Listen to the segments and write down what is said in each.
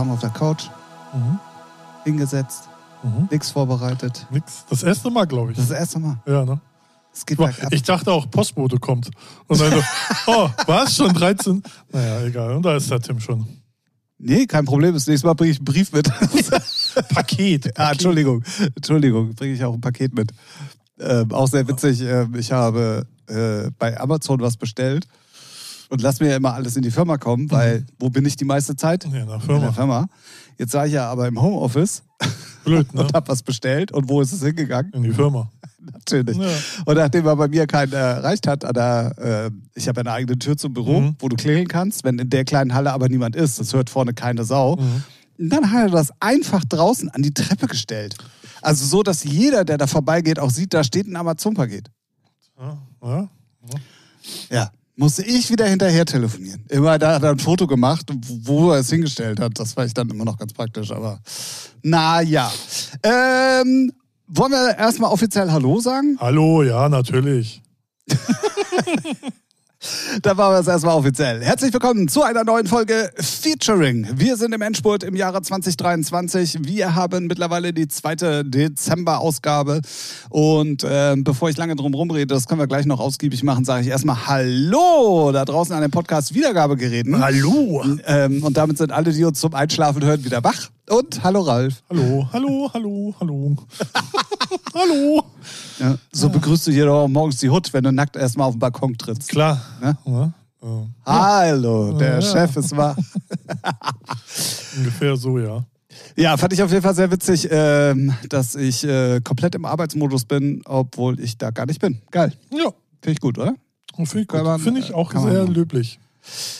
Kam auf der Couch, Mhm. hingesetzt, Mhm. nichts vorbereitet. Nix. Das erste Mal, glaube ich. Das erste Mal. ja, ne? Es geht Ich, ich dachte auch, Postbote kommt. Und dann so, oh, was? Schon 13? Naja, egal. Und da ist der Tim schon. Nee, kein Problem. Das nächste Mal bringe ich einen Brief mit. Paket. ah, Entschuldigung. Entschuldigung, bringe ich auch ein Paket mit. Ähm, auch sehr witzig. Ähm, ich habe äh, bei Amazon was bestellt und lass mir ja immer alles in die Firma kommen, weil wo bin ich die meiste Zeit? Ja, in der In Firma. der Firma. Jetzt war ich ja aber im Homeoffice Blöd, ne? und habe was bestellt. Und wo ist es hingegangen? In die Firma. Natürlich. Ja. Und nachdem er bei mir keinen erreicht hat, an der, äh, ich habe eine eigene Tür zum Büro, Mhm. wo du klingeln kannst, wenn in der kleinen Halle aber niemand ist, das hört vorne keine Sau. Mhm. Und dann hat er das einfach draußen an die Treppe gestellt. Also so, dass jeder, der da vorbeigeht, auch sieht, da steht ein Amazon-Paket. Ja, ja. Ja. Musste ich wieder hinterher telefonieren. Immer da hat er ein Foto gemacht, wo er es hingestellt hat. Das war ich dann immer noch ganz praktisch, aber naja. Ähm, wollen wir erstmal offiziell Hallo sagen? Hallo, ja, natürlich. Da wir es erstmal offiziell. Herzlich willkommen zu einer neuen Folge Featuring. Wir sind im Endspurt im Jahre 2023. Wir haben mittlerweile die zweite Dezember-Ausgabe. Und ähm, bevor ich lange drum rumrede, das können wir gleich noch ausgiebig machen, sage ich erstmal Hallo da draußen an den Podcast-Wiedergabegeräten. Hallo. Ähm, und damit sind alle, die uns zum Einschlafen hören, wieder wach. Und hallo Ralf. Hallo, hallo, hallo, hallo. hallo. Ja, so begrüßt du hier doch morgens die Hut, wenn du nackt erstmal auf den Balkon trittst. Klar. Ja? Ja, ja. Hallo, der Ja. Chef ist wach. Ungefähr so, ja. Ja, fand ich auf jeden Fall sehr witzig, ähm, dass ich äh, komplett im Arbeitsmodus bin, obwohl ich da gar nicht bin. Geil. Ja, Finde ich gut, oder? finde ich, gut. man, Finde ich äh, auch sehr löblich.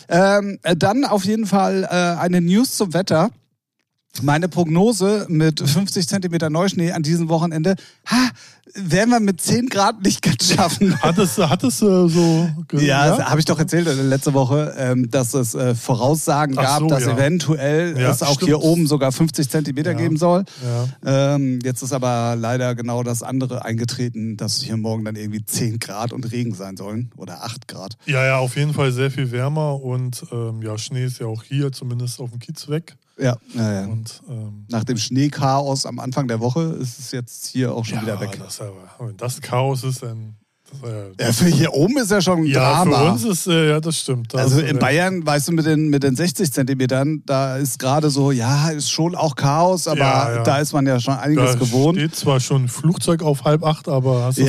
Ähm, äh, dann auf jeden Fall äh, eine News zum Wetter. Meine Prognose mit 50 Zentimeter Neuschnee an diesem Wochenende, ha, werden wir mit 10 Grad nicht ganz schaffen. Hat es, hat es äh, so. Ja, das habe ich doch erzählt äh, letzte Woche, ähm, dass es äh, Voraussagen Ach gab, so, dass ja. eventuell Ja, es auch stimmt. hier oben sogar 50 Zentimeter Ja. geben soll. Ja. Ähm, jetzt ist aber leider genau das andere eingetreten, dass hier morgen dann irgendwie 10 Grad und Regen sein sollen oder 8 Grad. ja, ja, auf jeden Fall sehr viel wärmer und ähm, ja, Schnee ist ja auch hier zumindest auf dem Kiez weg. Ja, ja, ja. Und ähm, Nach dem Schneechaos am Anfang der Woche ist es jetzt hier auch schon ja, wieder weg. Das, aber, wenn das Chaos ist, dann. Äh, Ja, für hier oben ist ja schon ein ja, für Drama. uns ist, äh, ja, das stimmt. Da also in. Bayern, weißt du, mit den, mit den 60 Zentimetern, da ist gerade so, ja, ist schon auch Chaos, aber Ja, ja. da ist man ja schon einiges Da gewohnt. steht zwar schon ein Flugzeug auf halb acht, aber hast ja.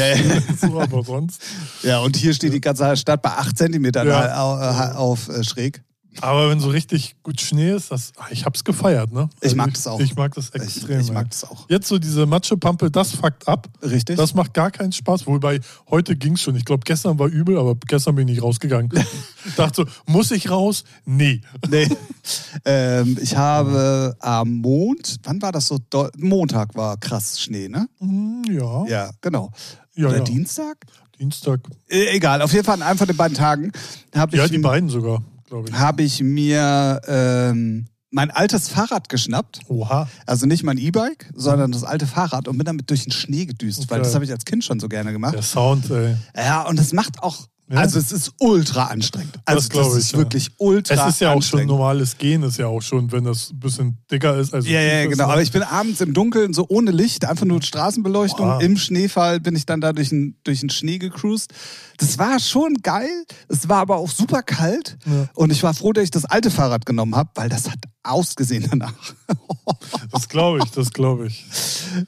so, aber sonst. Ja, und hier steht die ganze Stadt bei 8 Zentimetern Ja. au- auf, äh, schräg. Aber wenn so richtig gut Schnee ist, das, ah, ich hab's gefeiert, ne? Ich mag ich, das auch. Ich mag das Ich, extrem. ich ja. mag das auch. Jetzt so diese Matschepampe, das fuckt ab. Richtig? Das macht gar keinen Spaß. Wobei, heute ging's schon. Ich glaube, gestern war übel, aber gestern bin ich nicht rausgegangen. Dachte so, muss ich raus? Nee. Nee. ähm, ich habe am Mond, wann war das so? Montag war krass Schnee, ne? Hm, Ja. Ja, genau. ja, Oder ja. Dienstag? Dienstag. Äh, egal, auf jeden Fall an einem von den beiden Tagen habe Ja, ich, die beiden sogar, glaube ich. hab ich mir ähm, mein altes Fahrrad geschnappt. Oha. Also nicht mein E-Bike, sondern das alte Fahrrad und bin damit durch den Schnee gedüst, weil Okay. das habe ich als Kind schon so gerne gemacht. Der Sound, ey. Ja, und es macht auch, Ja? also es ist ultra anstrengend. Also das, ist ich, ja. wirklich ultra Es ist ja auch schon anstrengend. normales Gehen, ist ja auch schon, wenn das ein bisschen dicker ist. Also Ja, ja, ist, genau. ne? Aber ich bin abends im Dunkeln, so ohne Licht, einfach nur Straßenbeleuchtung. Boah. Im Schneefall bin ich dann da durch den, durch den Schnee gecruised. Das war schon geil. Es war aber auch super kalt. Ja. Und ich war froh, dass ich das alte Fahrrad genommen habe, weil das hat ausgesehen danach. Das glaube ich, das glaube ich.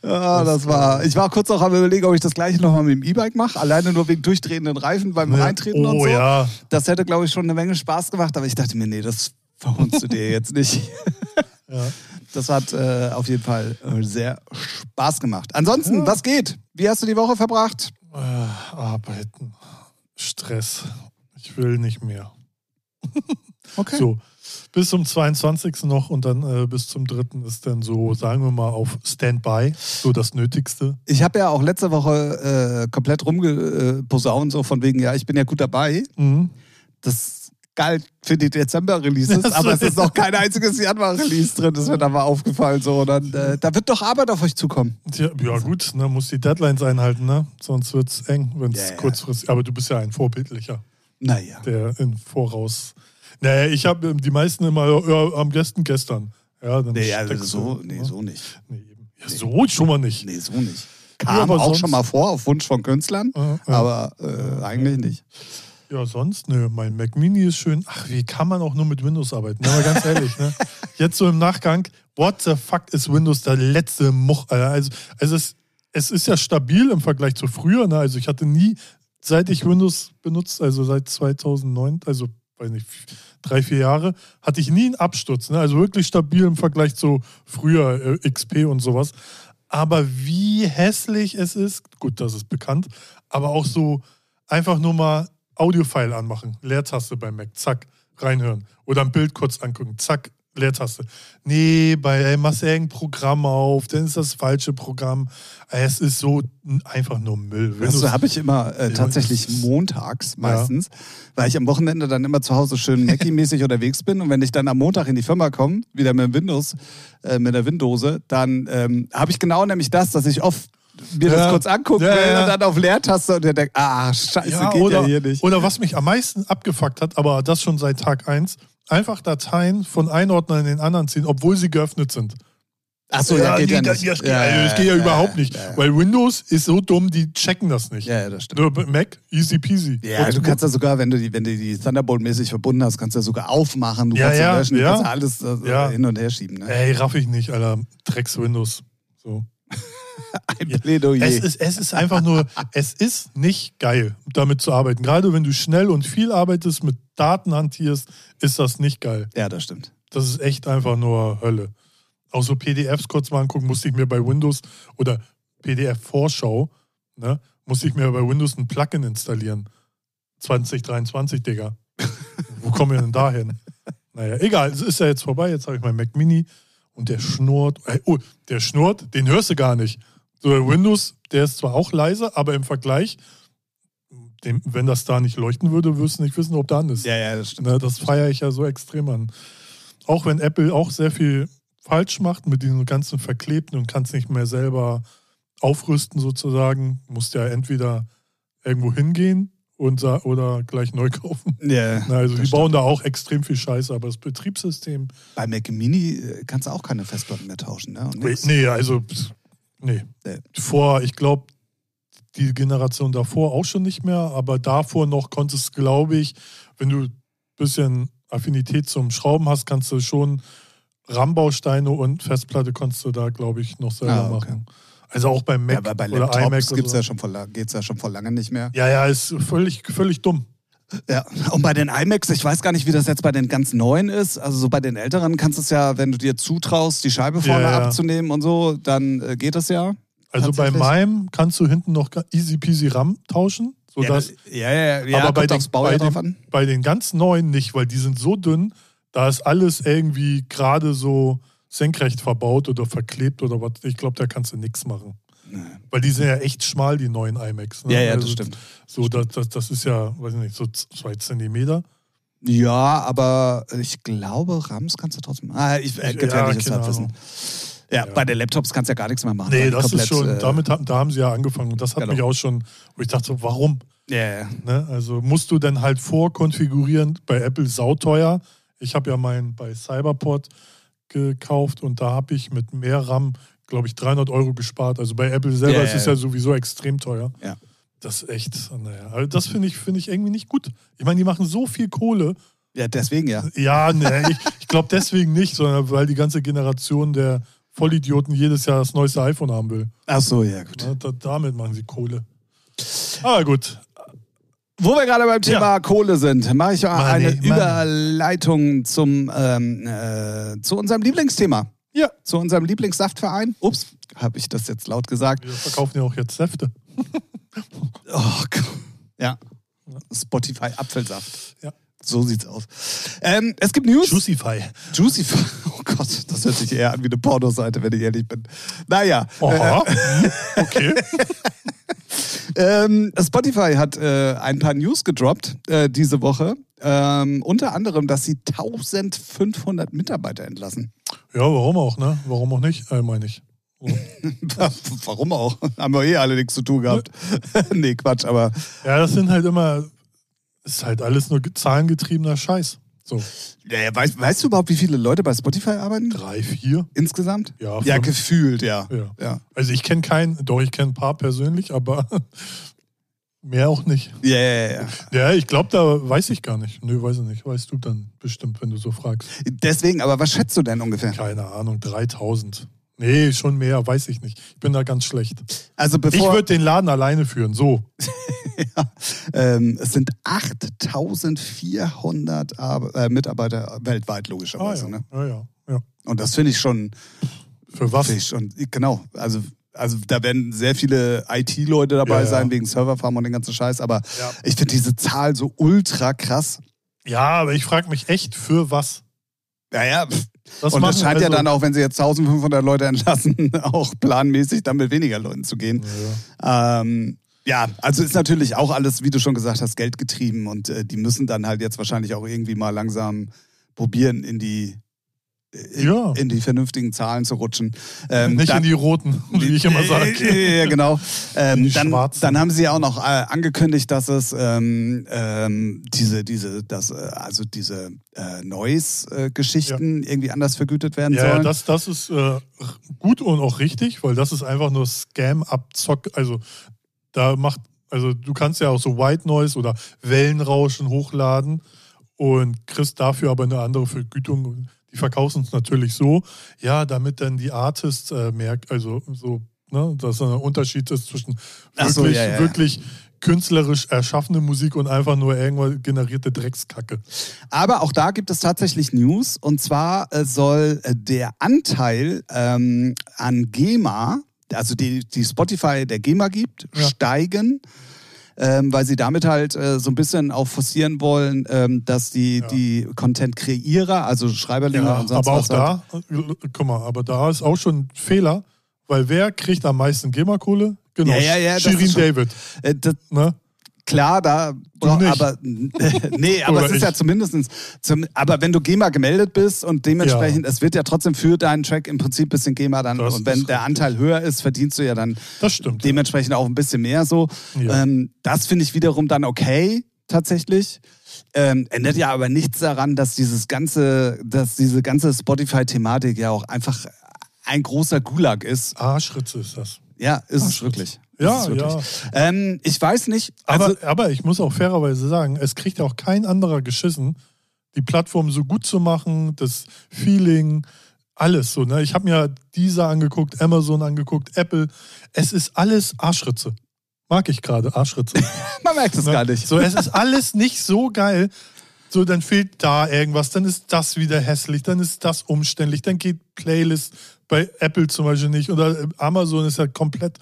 Ja, das war. Ich war kurz auch am überlegen, ob ich das gleiche nochmal mit dem E-Bike mache. Alleine nur wegen durchdrehenden Reifen beim Ja. Reintreten oh und so. ja. Das hätte, glaube ich, schon eine Menge Spaß gemacht. Aber ich dachte mir, nee, das verhunzt du dir jetzt nicht. ja. Das hat äh, auf jeden Fall äh, sehr Spaß gemacht. Ansonsten, Ja. was geht? Wie hast du die Woche verbracht? Äh, arbeiten. Stress. Ich will nicht mehr. Okay. So. Bis zum 22. noch und dann äh, bis zum 3. ist dann so, sagen wir mal, auf Standby. So das Nötigste. Ich habe ja auch letzte Woche äh, komplett rumgeposaunt, so von wegen, ja, ich bin ja gut dabei. Mhm. Das galt für die Dezember-Releases, aber es ist noch kein einziges Januar-Release drin. Das wird aber aufgefallen. So, und dann, äh, da wird doch Arbeit auf euch zukommen. Tja, ja, gut, ne, muss die Deadlines einhalten, ne? Sonst wird's eng, wenn es Ja, ja. kurzfristig. Aber du bist ja ein Vorbildlicher, Naja. der in Voraus. Naja, ich habe die meisten immer ja, am besten gestern. Ja, dann Nee, also so, nee, ne? so nicht. Nee, eben. ja, so schon mal nicht. Nee, so nicht. Ja, Kam aber auch sonst- schon mal vor, auf Wunsch von Künstlern, Ja, ja. aber äh, eigentlich nicht. Ja, sonst, nö, mein Mac Mini ist schön. Ach, wie kann man auch nur mit Windows arbeiten? Aber ganz ehrlich, ne? Jetzt so im Nachgang, what the fuck ist Windows der letzte Much? Alter? Also, also es, es ist ja stabil im Vergleich zu früher, ne? Also ich hatte nie, seit ich Windows benutzt, also seit 2009, also weiß nicht, drei, vier Jahre, hatte ich nie einen Absturz. Ne? Also wirklich stabil im Vergleich zu früher äh, XP und sowas. Aber wie hässlich es ist, gut, das ist bekannt, aber auch so einfach nur mal Audiofile anmachen, Leertaste beim Mac, zack, reinhören. Oder ein Bild kurz angucken, zack, Leertaste. Nee, bei ey, machst du irgendein Programm auf, dann ist das falsche Programm. Es ist so einfach nur Müll. Das Windows- habe ich immer äh, Ja, tatsächlich das- montags meistens, weil ich am Wochenende dann immer zu Hause schön Mackie-mäßig unterwegs bin und wenn ich dann am Montag in die Firma komme, wieder mit Windows, äh, mit der Windose, dann ähm, habe ich genau nämlich das, dass ich oft mir das Ja. kurz angucken Ja, will ja. und dann auf Leertaste und der denkt, ah, scheiße, geht oder, ja hier nicht. Oder was mich am meisten abgefuckt hat, aber das schon seit Tag 1, einfach Dateien von einem Ordner in den anderen ziehen, obwohl sie geöffnet sind. Achso, ja, geht ja das, nicht. das geht, also, das geht ja, überhaupt nicht. Weil Windows ist so dumm, die checken das nicht. ja, ja, das stimmt. Nur Mac, easy peasy. Ja, Und- du kannst ja sogar, wenn du die, wenn du die Thunderbolt-mäßig verbunden hast, kannst du ja sogar aufmachen, du Ja, kannst ja, löschen, du ja. kannst alles Ja. hin und her schieben. Ne? Ey, raff ich nicht, Alter. Drecks Windows. So. Ein Plädoyer. Es ist, es ist einfach nur, es ist nicht geil, damit zu arbeiten. Gerade wenn du schnell und viel arbeitest, mit Daten hantierst, ist das nicht geil. ja, das stimmt. Das ist echt einfach nur Hölle. Auch so PDFs kurz mal angucken, musste ich mir bei Windows oder PDF-Vorschau, ne, musste ich mir bei Windows ein Plugin installieren. 2023, Digga. Wo kommen wir denn da hin? Naja, egal, es ist ja jetzt vorbei. Jetzt habe ich mein Mac Mini und der schnurrt. Ey, Oh, der schnurrt, den hörst du gar nicht. So, der Windows, der ist zwar auch leise, aber im Vergleich, dem, wenn das da nicht leuchten würde, würdest du nicht wissen, ob da an ist. Ja, ja, das stimmt. Ne, das feiere ich ja so extrem an. Auch wenn Apple auch sehr viel falsch macht mit diesen ganzen Verklebten und kannst nicht mehr selber aufrüsten sozusagen, musst ja entweder irgendwo hingehen und, oder gleich neu kaufen. Ja, Na, also die bauen da auch extrem viel Scheiße, aber das Betriebssystem, Bei Mac Mini äh, kannst du auch keine Festplatten mehr tauschen, ne? Nee, nee also nee. Nee. Vor, ich glaube, die Generation davor auch schon nicht mehr, aber davor noch konntest, glaube ich, wenn du ein bisschen Affinität zum Schrauben hast, kannst du schon RAM-Bausteine und Festplatte konntest du da, glaube ich, noch selber Ah, okay. machen. Also auch beim Mac Ja, aber bei oder Laptops gibt's so. ja schon vor, geht's ja schon vor lange nicht mehr. Ja, ja, ist völlig, völlig dumm. Ja, und bei den iMacs, ich weiß gar nicht, wie das jetzt bei den ganz neuen ist. Also so bei den älteren kannst du es ja, wenn du dir zutraust, die Scheibe vorne Ja, ja. abzunehmen und so, dann äh, geht das ja. Also bei meinem kannst du hinten noch easy peasy RAM tauschen. Sodass, ja, ja, ja, aber bei den, bei, den, bei den ganz neuen nicht, weil die sind so dünn, da ist alles irgendwie gerade so senkrecht verbaut oder verklebt oder was. Ich glaube, da kannst du nichts machen. Weil die sind ja echt schmal, die neuen iMacs. Ne? Ja, ja, das Also stimmt. So, das, das, das ist ja, weiß ich nicht, so zwei Zentimeter. Ja, aber ich glaube, RAMs kannst du trotzdem. Ah, ich, äh, ja, keine Halbwissen. Ja, Ja. bei den Laptops kannst du ja gar nichts mehr machen. Nee, das komplett, ist schon, äh, damit haben, da haben sie ja angefangen. Und das hat Genau. mich auch schon, wo ich dachte, warum? Ja, ja. Ne? Also musst du dann halt vorkonfigurieren, bei Apple sauteuer. Ich habe ja meinen bei Cyberport gekauft und da habe ich mit mehr RAM, glaube ich, 300 Euro gespart. Also bei Apple selber Ja, ist es ja. sowieso extrem teuer. Ja. Das ist echt, naja, also das finde ich, finde ich irgendwie nicht gut. Ich meine, die machen so viel Kohle. ja, deswegen ja. Ja, ne, ich, ich glaube deswegen nicht, sondern weil die ganze Generation der Vollidioten jedes Jahr das neueste iPhone haben will. Ach so, ja, gut. Ne? Da, damit machen sie Kohle. Aber gut, Wo wir gerade beim Thema Ja. Kohle sind, mache ich mal eine money. Überleitung zum, ähm, äh, zu unserem Lieblingsthema. ja, Zu unserem Lieblingssaftverein. Ups, habe ich das jetzt laut gesagt. wir verkaufen ja auch jetzt Säfte. Oh Gott. Ja. Spotify Apfelsaft. Ja. So sieht's aus. Ähm, es gibt News. Juicify. Juicy. Oh Gott, das hört sich eher an wie eine Pornoseite, wenn ich ehrlich bin. Naja. Aha. hm, Okay. Ähm, Spotify hat äh, ein paar News gedroppt äh, diese Woche. Ähm, unter anderem, dass sie 1500 Mitarbeiter entlassen. Ja, warum auch, ne? Warum auch nicht, äh, meine ich. Warum auch? Haben wir eh alle nichts zu tun gehabt. nee, Quatsch, aber Ja, das sind halt immer, ist halt alles nur ge- zahlengetriebener Scheiß. So. Ja, ja, weißt, weißt du überhaupt, wie viele Leute bei Spotify arbeiten? Drei, vier? Insgesamt? Ja, Ja, fünf. gefühlt, ja. Ja. Ja, Also ich kenne keinen, doch, ich kenne ein paar persönlich, aber mehr auch nicht. ja, ja. ja. Ja, ich glaube, da weiß ich gar nicht. Nö, weiß ich nicht. Weißt du dann bestimmt, wenn du so fragst. Deswegen, aber was schätzt du denn ungefähr? Keine Ahnung, 3000. Nee, schon mehr, weiß ich nicht. Ich bin da ganz schlecht. Also Ich bevor würde den Laden alleine führen, so. ja, ähm, es sind 8400 Ar äh, Mitarbeiter weltweit Ah, logischerweise. ja. ne? ja, ja, ja. Und das finde ich schon, Für was? ich schon, genau. Also also da werden sehr viele IT-Leute dabei Ja, sein wegen Serverfarm und den ganzen Scheiß, aber ich finde diese Zahl so ultra krass. Ja, aber ich frage mich echt, für was? Ja, ja. pff. Das und das scheint ja also- dann auch, wenn sie jetzt 1500 Leute entlassen, auch planmäßig dann mit weniger Leuten zu gehen. Ja. Ähm, ja, also ist natürlich auch alles, wie du schon gesagt hast, geldgetrieben und äh, die müssen dann halt jetzt wahrscheinlich auch irgendwie mal langsam probieren, in die, in, Ja. in die vernünftigen Zahlen zu rutschen. Ähm, Nicht dann- in die roten, wie ich immer sage. Äh, Ja, genau. Ähm, dann, dann haben sie ja auch noch äh, angekündigt, dass es ähm, ähm, diese, diese, das, äh, also diese äh, Noise-Geschichten irgendwie anders vergütet werden Ja, ja, sollen. das, das ist äh, gut und auch richtig, weil das ist einfach nur Scam-Abzock. Also da macht, also du kannst ja auch so White Noise oder Wellenrauschen hochladen und kriegst dafür aber eine andere Vergütung. Die verkaufen es natürlich so, ja, damit dann die Artists äh, merkt, also so, ne, dass ein Unterschied ist zwischen Ach so, wirklich, ja, ja. wirklich künstlerisch erschaffene Musik und einfach nur irgendwann generierte Dreckskacke. Aber auch da gibt es tatsächlich News. Und zwar äh, soll äh, der Anteil ähm, an GEMA, also die, die Spotify der GEMA gibt, Ja. steigen. Ähm, weil sie damit halt äh, so ein bisschen auch forcieren wollen, ähm, dass die, Ja. die Content-Kreierer, also Schreiberlinge Ja, und sonst aber auch was halt, da, äh, guck mal, aber da ist auch schon ein Fehler, weil wer kriegt am meisten GEMA-Kohle? Genau, Ja, ja, ja, Shirin David. äh, das, Ne? Klar, da bra- aber nee, aber Oder es ist ich. ja zumindestens zum, aber wenn du GEMA gemeldet bist und dementsprechend, es wird ja trotzdem für deinen Track im Prinzip ein bisschen GEMA dann Das und wenn der. Anteil höher ist, verdienst du ja dann stimmt. dementsprechend auch ein bisschen mehr so. Ja. Ähm, das finde ich wiederum dann okay tatsächlich. Ähm, ändert ja aber nichts daran, dass dieses ganze, dass diese ganze Spotify-Thematik ja auch einfach ein großer Gulag ist. Arschritze ist das. Ja, ist es wirklich. Ja, ja. Ähm, ich weiß nicht. Aber, Also, aber ich muss auch fairerweise sagen, es kriegt ja auch kein anderer geschissen, die Plattform so gut zu machen, das Feeling, alles so. Ne? Ich habe mir dieser angeguckt, Amazon angeguckt, Apple. Es ist alles Arschritze. Mag ich gerade, Arschritze. man merkt es Ne? gar nicht. So, es ist alles nicht so geil. So, dann fehlt da irgendwas, dann ist das wieder hässlich, dann ist das umständlich, dann geht Playlist bei Apple zum Beispiel nicht oder Amazon ist ja komplett.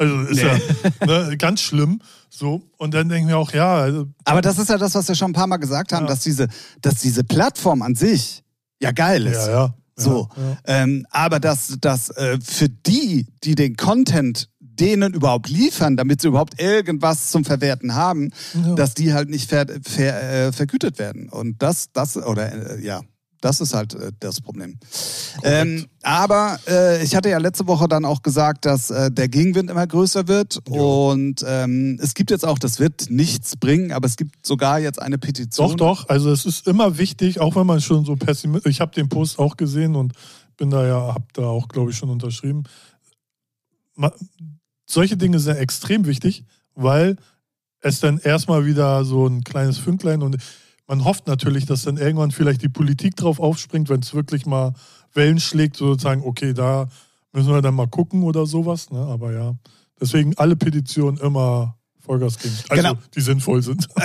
Also ist ja ne, ganz schlimm. So, und dann denken wir auch, ja, also, Aber das ist ja das, was wir schon ein paar Mal gesagt haben, Ja. dass, diese, dass diese Plattform an sich ja geil ist. ja, ja. So. Ja, ja. Ähm, aber dass, dass äh, für die, die den Content denen überhaupt liefern, damit sie überhaupt irgendwas zum Verwerten haben, Ja. dass die halt nicht ver, ver, äh, vergütet werden. Und das, das, oder äh, ja, das ist halt äh, das Problem. Ähm, aber äh, ich hatte ja letzte Woche dann auch gesagt, dass äh, der Gegenwind immer größer wird. Ja. Und ähm, es gibt jetzt auch, das wird nichts bringen, aber es gibt sogar jetzt eine Petition. Doch, doch. Also es ist immer wichtig, auch wenn man schon so pessimistisch. Ich habe den Post auch gesehen und bin da ja, habe da auch, glaube ich, schon unterschrieben. Ma- Solche Dinge sind extrem wichtig, weil es dann erstmal wieder so ein kleines Fünklein und man hofft natürlich, dass dann irgendwann vielleicht die Politik drauf aufspringt, wenn es wirklich mal Wellen schlägt, sozusagen, okay, da müssen wir dann mal gucken oder sowas. Ne? Aber ja, deswegen alle Petitionen immer Vollgas geben. Also, Genau. die sinnvoll sind.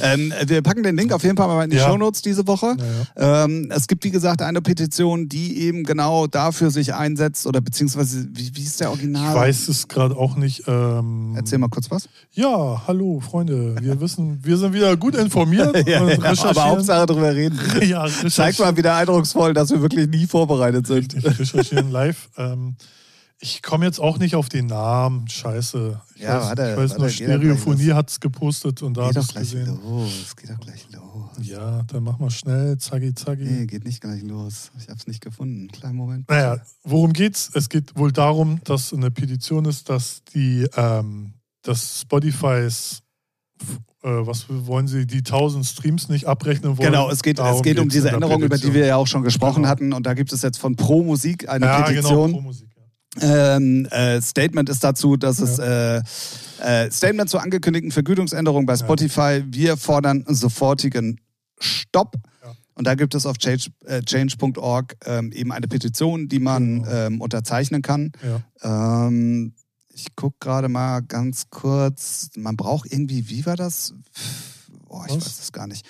Ähm, wir packen den Link auf jeden Fall mal in die Ja. Shownotes diese Woche. Naja. Ähm, es gibt, wie gesagt, eine Petition, die eben genau dafür sich einsetzt oder beziehungsweise, wie, wie ist der Original? Ich weiß es gerade auch nicht. Ähm, Erzähl mal kurz was. Ja, hallo Freunde. Wir wissen, wir sind wieder gut informiert und recherchieren. aber Hauptsache drüber reden. ja, Zeigt mal wieder eindrucksvoll, dass wir wirklich nie vorbereitet sind. Richtig, recherchieren live. Ich komme jetzt auch nicht auf den Namen. Scheiße. Ich Ja, weiß, warte, ich weiß warte, nur, Stereophonie hat es gepostet und da habe ich es gesehen. los. Geht doch gleich los. Ja, dann mach mal schnell. Zacki, zacki. Nee, geht nicht gleich los. Ich hab's nicht gefunden. Kleinen Moment. Naja, worum geht's? Es geht wohl darum, dass eine Petition ist, dass die, ähm, dass Spotifys äh, was wollen Sie, die 1000 Streams nicht abrechnen wollen? Genau, es geht, es geht um diese Änderung, über die wir ja auch schon gesprochen genau. hatten. Und da gibt es jetzt von Pro Musik eine ja, genau, Petition. Genau, Pro Musik. Ähm, äh, Statement ist dazu, dass es äh, äh, Statement zur angekündigten Vergütungsänderung bei Spotify. Wir fordern sofortigen Stopp. Und da gibt es auf change.org äh, ähm, eben eine Petition, die man genau. ähm, unterzeichnen kann. Ja. Ähm, ich gucke gerade mal ganz kurz. Man braucht irgendwie, wie war das? Boah, ich Was? weiß es gar nicht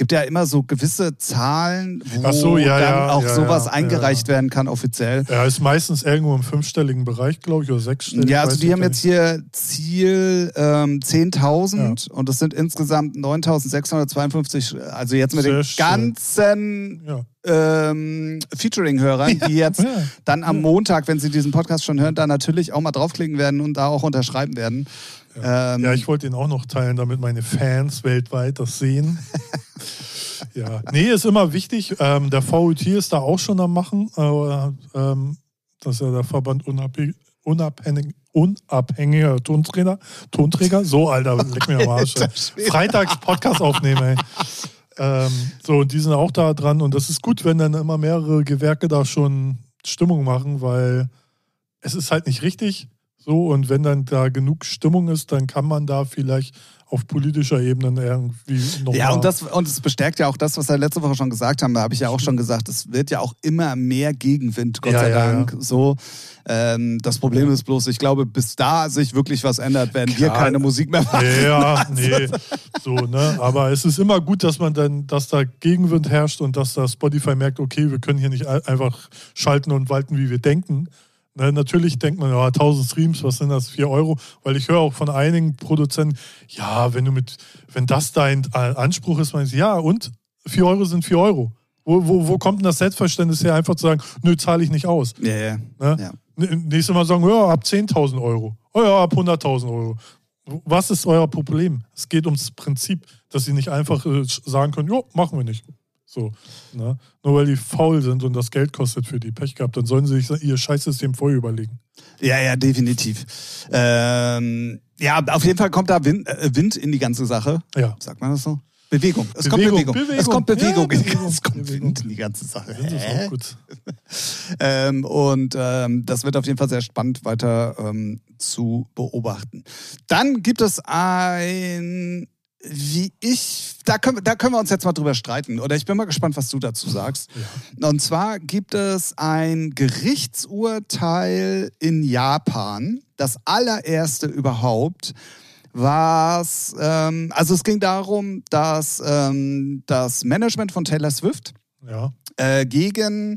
gibt ja immer so gewisse Zahlen, wo so, ja, dann ja, auch ja, sowas eingereicht werden kann offiziell. Ja, ist meistens irgendwo im fünfstelligen Bereich, glaube ich, oder sechsstellig. Ja, also die haben jetzt hier Ziel ähm, 10.000 und das sind insgesamt 9.652, also jetzt mit Sehr den ganzen ähm, Featuring-Hörern, die jetzt dann am Montag, wenn sie diesen Podcast schon hören, da natürlich auch mal draufklicken werden und da auch unterschreiben werden. Ja, ähm, ja ich wollte ihn auch noch teilen, damit meine Fans weltweit das sehen. ja, nee, ist immer wichtig. Ähm, der VUT ist da auch schon am Machen. Äh, das ist ja der Verband unabhängig, unabhängig, unabhängiger Tonträger. Tonträger? So, Alter, leck mir am Arsch. Freitags Podcast aufnehmen, ey. Ähm, so, und die sind auch da dran. Und das ist gut, wenn dann immer mehrere Gewerke da schon Stimmung machen, weil es ist halt nicht richtig, so, und wenn dann da genug Stimmung ist, dann kann man da vielleicht auf politischer Ebene irgendwie noch. Ja, und das, und es bestärkt ja auch das, was wir letzte Woche schon gesagt haben. Da habe ich ja auch schon gesagt, es wird ja auch immer mehr Gegenwind, Gott ja, sei ja, Dank. Ja. So. Ähm, das Problem ist bloß, ich glaube, bis da sich wirklich was ändert, werden Klar. wir keine Musik mehr machen. Ja, nee. So, ne? Aber es ist immer gut, dass man dann, dass da Gegenwind herrscht und dass da Spotify merkt, okay, wir können hier nicht einfach schalten und walten, wie wir denken Ne, natürlich denkt man, ja, 1000 Streams, was sind das, 4 Euro? Weil ich höre auch von einigen Produzenten, ja, wenn du mit, wenn das dein Anspruch ist, man ja, und 4 Euro sind 4 Euro. Wo, wo, wo kommt denn das Selbstverständnis her, einfach zu sagen, nö, zahle ich nicht aus? Ja, ja. Ne? ja. Nächstes Mal sagen, ja, ab 10.000 Euro. Oh ja, ab 100.000 Euro. Was ist euer Problem? Es geht ums Prinzip, dass sie nicht einfach äh, sagen können, ja, machen wir nicht. So, ne? Nur weil die faul sind und das Geld kostet für die Pech gehabt, dann sollen sie sich ihr Scheißsystem vorher überlegen. Ja, ja, definitiv. Ähm, ja, auf jeden Fall kommt da Wind, äh, Wind, in die ganze Sache. Ja. Sagt man das so? Bewegung. Es Bewegung. kommt Bewegung. Bewegung. Es kommt Bewegung. Ja, Bewegung. Es kommt Bewegung. Wind in die ganze Sache. Wind ist auch gut. ähm, und ähm, das wird auf jeden Fall sehr spannend weiter ähm, zu beobachten. Dann gibt es ein wie ich, da können, da können wir uns jetzt mal drüber streiten. Oder ich bin mal gespannt, was du dazu sagst. Ja. Und zwar gibt es ein Gerichtsurteil in Japan, das allererste überhaupt, was, ähm, also es ging darum, dass ähm, das Management von Taylor Swift ja. äh, gegen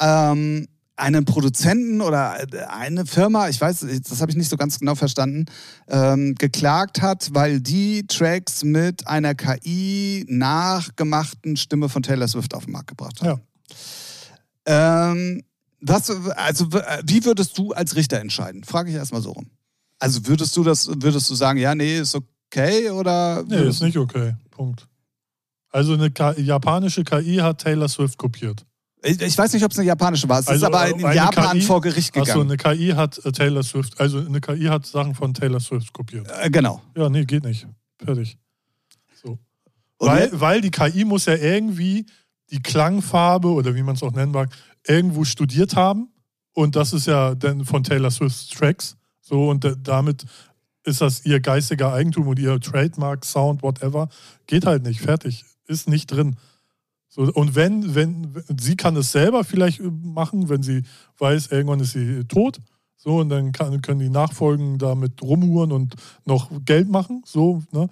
ähm, einen Produzenten oder eine Firma, ich weiß, das habe ich nicht so ganz genau verstanden, ähm, geklagt hat, weil die Tracks mit einer KI nachgemachten Stimme von Taylor Swift auf den Markt gebracht haben. Ja. Ähm, was, also, wie würdest du als Richter entscheiden? Frage ich erstmal so rum. Also würdest du das, würdest du sagen, ja, nee, ist okay oder? Nee, ist nicht okay. Punkt. Also eine japanische KI hat Taylor Swift kopiert. Ich weiß nicht, ob es eine japanische war. Es also, ist aber in Japan KI, vor Gericht gegangen. Achso, eine KI hat äh, Taylor Swift, also eine KI hat Sachen von Taylor Swift kopiert. Äh, genau. Ja, nee, geht nicht. Fertig. So. Weil, weil die KI muss ja irgendwie die Klangfarbe oder wie man es auch nennen mag, irgendwo studiert haben. Und das ist ja dann von Taylor Swift's Tracks. So, und damit ist das ihr geistiger Eigentum und ihr Trademark, Sound, whatever. Geht halt nicht. Fertig. Ist nicht drin. So, und wenn, wenn, sie kann es selber vielleicht machen, wenn sie weiß, irgendwann ist sie tot. So, und dann kann, können die Nachfolgen damit rumhuren und noch Geld machen. So, ne?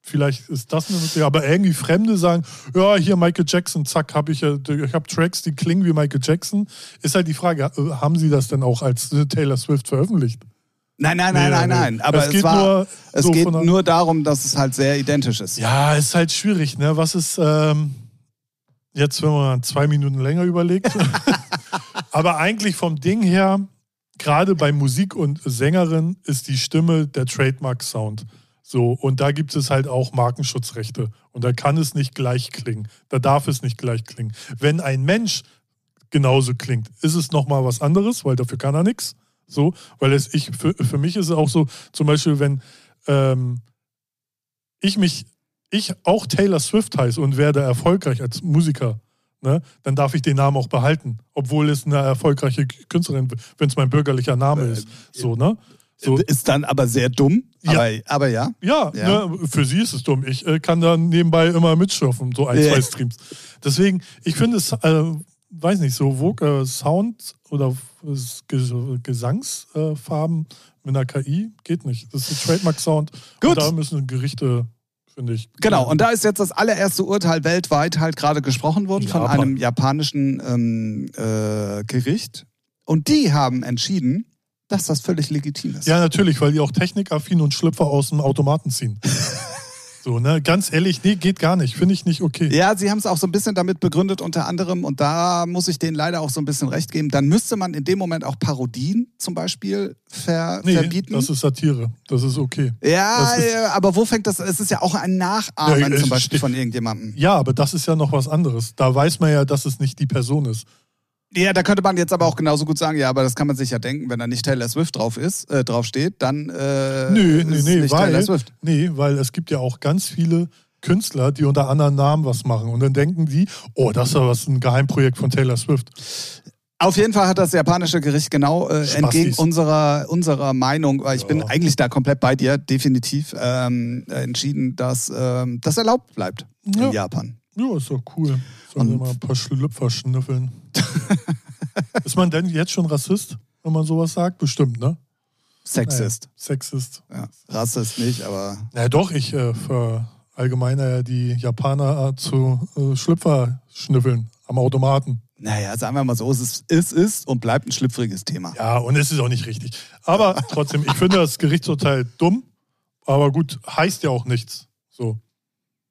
Vielleicht ist das eine Möglichkeit. Aber irgendwie Fremde sagen, ja, hier Michael Jackson, zack, habe ich ja, ich habe Tracks, die klingen wie Michael Jackson. Ist halt die Frage, äh, haben sie das denn auch als Taylor Swift veröffentlicht? Nein, nein, nein, nein, nein. Aber es geht, es war, nur, es so geht nur darum, dass es halt sehr identisch ist. Ja, ist halt schwierig, ne? Was ist, ähm, Jetzt, wenn man zwei Minuten länger überlegt. Aber eigentlich vom Ding her, gerade bei Musik und Sängerin, ist die Stimme der Trademark-Sound. So, und da gibt es halt auch Markenschutzrechte. Und da kann es nicht gleich klingen. Da darf es nicht gleich klingen. Wenn ein Mensch genauso klingt, ist es nochmal was anderes, weil dafür kann er nichts. So, weil es ich, für, für mich ist es auch so, zum Beispiel, wenn ähm, ich mich, ich auch Taylor Swift heiße und werde erfolgreich als Musiker, ne, dann darf ich den Namen auch behalten, obwohl es eine erfolgreiche Künstlerin, wenn es mein bürgerlicher Name Äh, ist. So, ne? So, Ist dann aber sehr dumm. Ja. Aber, aber ja. ja, Ja. Ne, für sie ist es dumm. Ich äh, kann da nebenbei immer mitschürfen, so ein, zwei Streams. Deswegen, ich finde es, äh, weiß nicht, so Vogue, äh, Sound oder Ges- Gesangsfarben mit einer KI geht nicht. Das ist ein Trademark-Sound. Gut. Und da müssen Gerichte, finde ich. Genau, und da ist jetzt das allererste Urteil weltweit halt gerade gesprochen worden von Japan. einem japanischen ähm, äh, Gericht. Und die haben entschieden, dass das völlig legitim ist. Ja, natürlich, weil die auch technikaffin und Schlüpfer aus dem Automaten ziehen. so, ne? Ganz ehrlich, nee, geht gar nicht. Finde ich nicht okay. Ja, sie haben es auch so ein bisschen damit begründet, unter anderem, und da muss ich denen leider auch so ein bisschen recht geben, dann müsste man in dem Moment auch Parodien zum Beispiel ver nee, verbieten. das ist Satire. Das ist okay. ja, ist- aber wo fängt das? Es ist ja auch ein Nachahmen Ja, zum Beispiel von irgendjemandem. Ja, aber das ist ja noch was anderes. Da weiß man ja, dass es nicht die Person ist. Ja, da könnte man jetzt aber auch genauso gut sagen, ja, aber das kann man sich ja denken, wenn da nicht Taylor Swift drauf ist, äh, drauf steht, dann äh, Nö, nee, ist nee, nicht weil, Taylor Swift. nee, weil es gibt ja auch ganz viele Künstler, die unter anderen Namen was machen. Und dann denken die, oh, das ist ja was ein Geheimprojekt von Taylor Swift. Auf jeden Fall hat das japanische Gericht genau äh, entgegen unserer, unserer Meinung, weil ich bin Ja. eigentlich da komplett bei dir, definitiv ähm, äh, entschieden, dass ähm, das erlaubt bleibt Ja. in Japan. Ja, ist doch cool. Sollen wir mal ein paar Schlüpfer schnüffeln. ist man denn jetzt schon Rassist, wenn man sowas sagt? Bestimmt, ne? Sexist. Naja, Sexist. Ja. Rassist nicht, aber Na doch, ich äh, verallgemeine ja die Japaner zu äh, Schlüpfer schnüffeln am Automaten. naja, sagen wir mal so, es ist, es ist und bleibt ein schlüpfriges Thema. Ja, und es ist auch nicht richtig. Aber trotzdem, ich finde das Gerichtsurteil dumm. Aber gut, heißt ja auch nichts. So.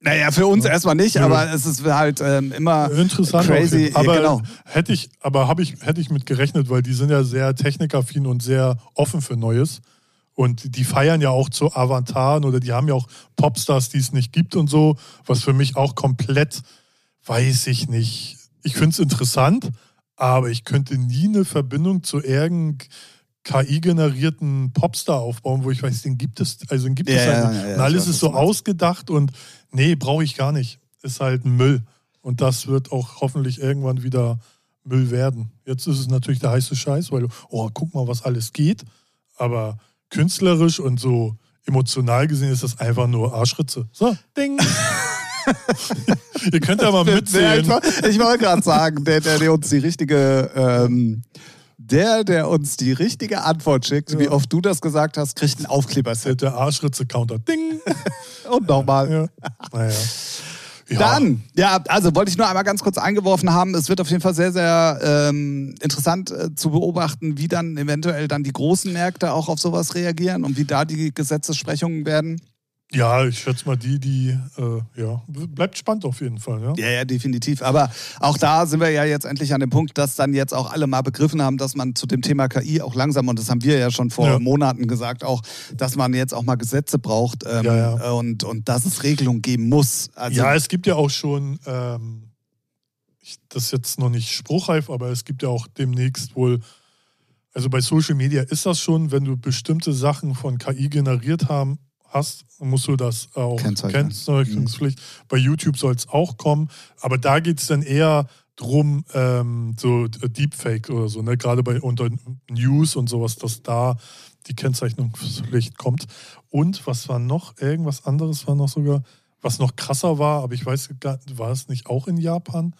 Naja, für uns Ja. erstmal nicht, Nö. aber es ist halt ähm, immer Interessant. crazy. Aber ja, genau. hätte ich, aber habe ich, hätte ich mit gerechnet, weil die sind ja sehr technikaffin und sehr offen für Neues. Und die feiern ja auch zu Avantaren oder die haben ja auch Popstars, die es nicht gibt und so, was für mich auch komplett, weiß ich nicht. Ich finde es interessant, aber ich könnte nie eine Verbindung zu irgendeinem KI-generierten Popstar aufbauen, wo ich weiß, den gibt es, also den gibt Ja, es halt ja, nicht. ja, ja, und alles ist so ausgedacht und nee, brauche ich gar nicht. Ist halt Müll. Und das wird auch hoffentlich irgendwann wieder Müll werden. Jetzt ist es natürlich der heiße Scheiß, weil, oh, guck mal, was alles geht. Aber künstlerisch und so emotional gesehen ist das einfach nur Arschritze. So, ding. Ihr könnt ja mal mitzählen. ich wollte gerade sagen, der, der, der uns die richtige, ähm, der, der uns die richtige Antwort schickt, Ja. wie oft du das gesagt hast, kriegt ein Aufkleberset. Der Arschritze-Counter. Ding. Und nochmal. Ja. Naja. Ja. Dann, ja, also wollte ich nur einmal ganz kurz eingeworfen haben. Es wird auf jeden Fall sehr, sehr ähm, interessant äh, zu beobachten, wie dann eventuell dann die großen Märkte auch auf sowas reagieren und wie da die Gesetzessprechungen werden. Ja, ich schätze mal die, die, äh, ja, bleibt spannend auf jeden Fall. Ja? Ja, ja, definitiv. Aber auch da sind wir ja jetzt endlich an dem Punkt, dass dann jetzt auch alle mal begriffen haben, dass man zu dem Thema KI auch langsam, und das haben wir ja schon vor Ja. Monaten gesagt, auch, dass man jetzt auch mal Gesetze braucht ähm, Ja, ja. Und, und dass es Regelungen geben muss. Also, ja, es gibt ja auch schon, ähm, ich, das ist jetzt noch nicht spruchreif, aber es gibt ja auch demnächst wohl, also bei Social Media ist das schon, wenn du bestimmte Sachen von KI generiert haben, hast, musst du das auch Kennzeichnen. Kennzeichnungspflicht. Bei YouTube soll es auch kommen, aber da geht es dann eher drum, ähm, so Deepfake oder so, ne? gerade bei unter News und sowas, dass da die Kennzeichnungspflicht kommt. Und was war noch? Irgendwas anderes war noch sogar, was noch krasser war, aber ich weiß gar war es nicht auch in Japan,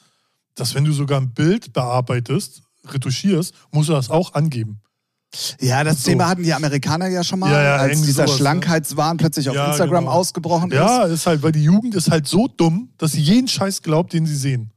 dass wenn du sogar ein Bild bearbeitest, retuschierst, musst du das auch angeben. Ja, das so. Thema hatten die Amerikaner ja schon mal, Ja, ja, als dieser sowas, ne? Schlankheitswahn plötzlich auf Ja, Instagram genau. ausgebrochen Ja, ist halt, weil die Jugend ist halt so dumm, dass sie jeden Scheiß glaubt, den sie sehen.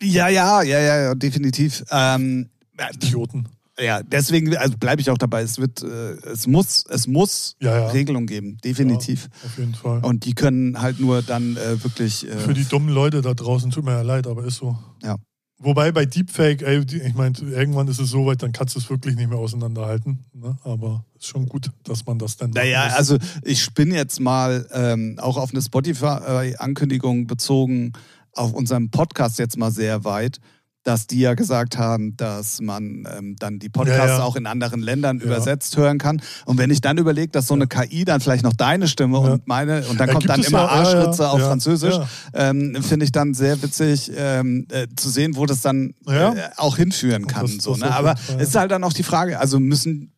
ist. Ja, ja, ja, ja, ja definitiv. Ähm, Idioten. ja, deswegen also bleibe ich auch dabei. Es wird, äh, es muss, es muss Ja, ja. Regelungen geben, definitiv. Ja, auf jeden Fall. Und die können halt nur dann äh, wirklich. Äh, Für die dummen Leute da draußen tut mir ja leid, aber ist so. Ja. Wobei bei Deepfake, ey, ich meine, irgendwann ist es so weit, dann kannst du es wirklich nicht mehr auseinanderhalten. Ne? Aber ist schon gut, dass man das dann. Naja, muss. also ich spinne jetzt mal ähm, auch auf eine Spotify-Ankündigung bezogen, auf unserem Podcast jetzt mal sehr weit. Dass die ja gesagt haben, dass man ähm, dann die Podcasts Ja, ja. auch in anderen Ländern Ja. übersetzt hören kann. Und wenn ich dann überlege, dass so eine KI dann vielleicht noch deine Stimme und meine und dann kommt dann immer Arschritze auf Französisch, ähm, finde ich dann sehr witzig ähm, äh, zu sehen, wo das dann äh, auch hinführen kann. Das- so, das ne? Aber es ist halt dann auch die Frage, also müssen,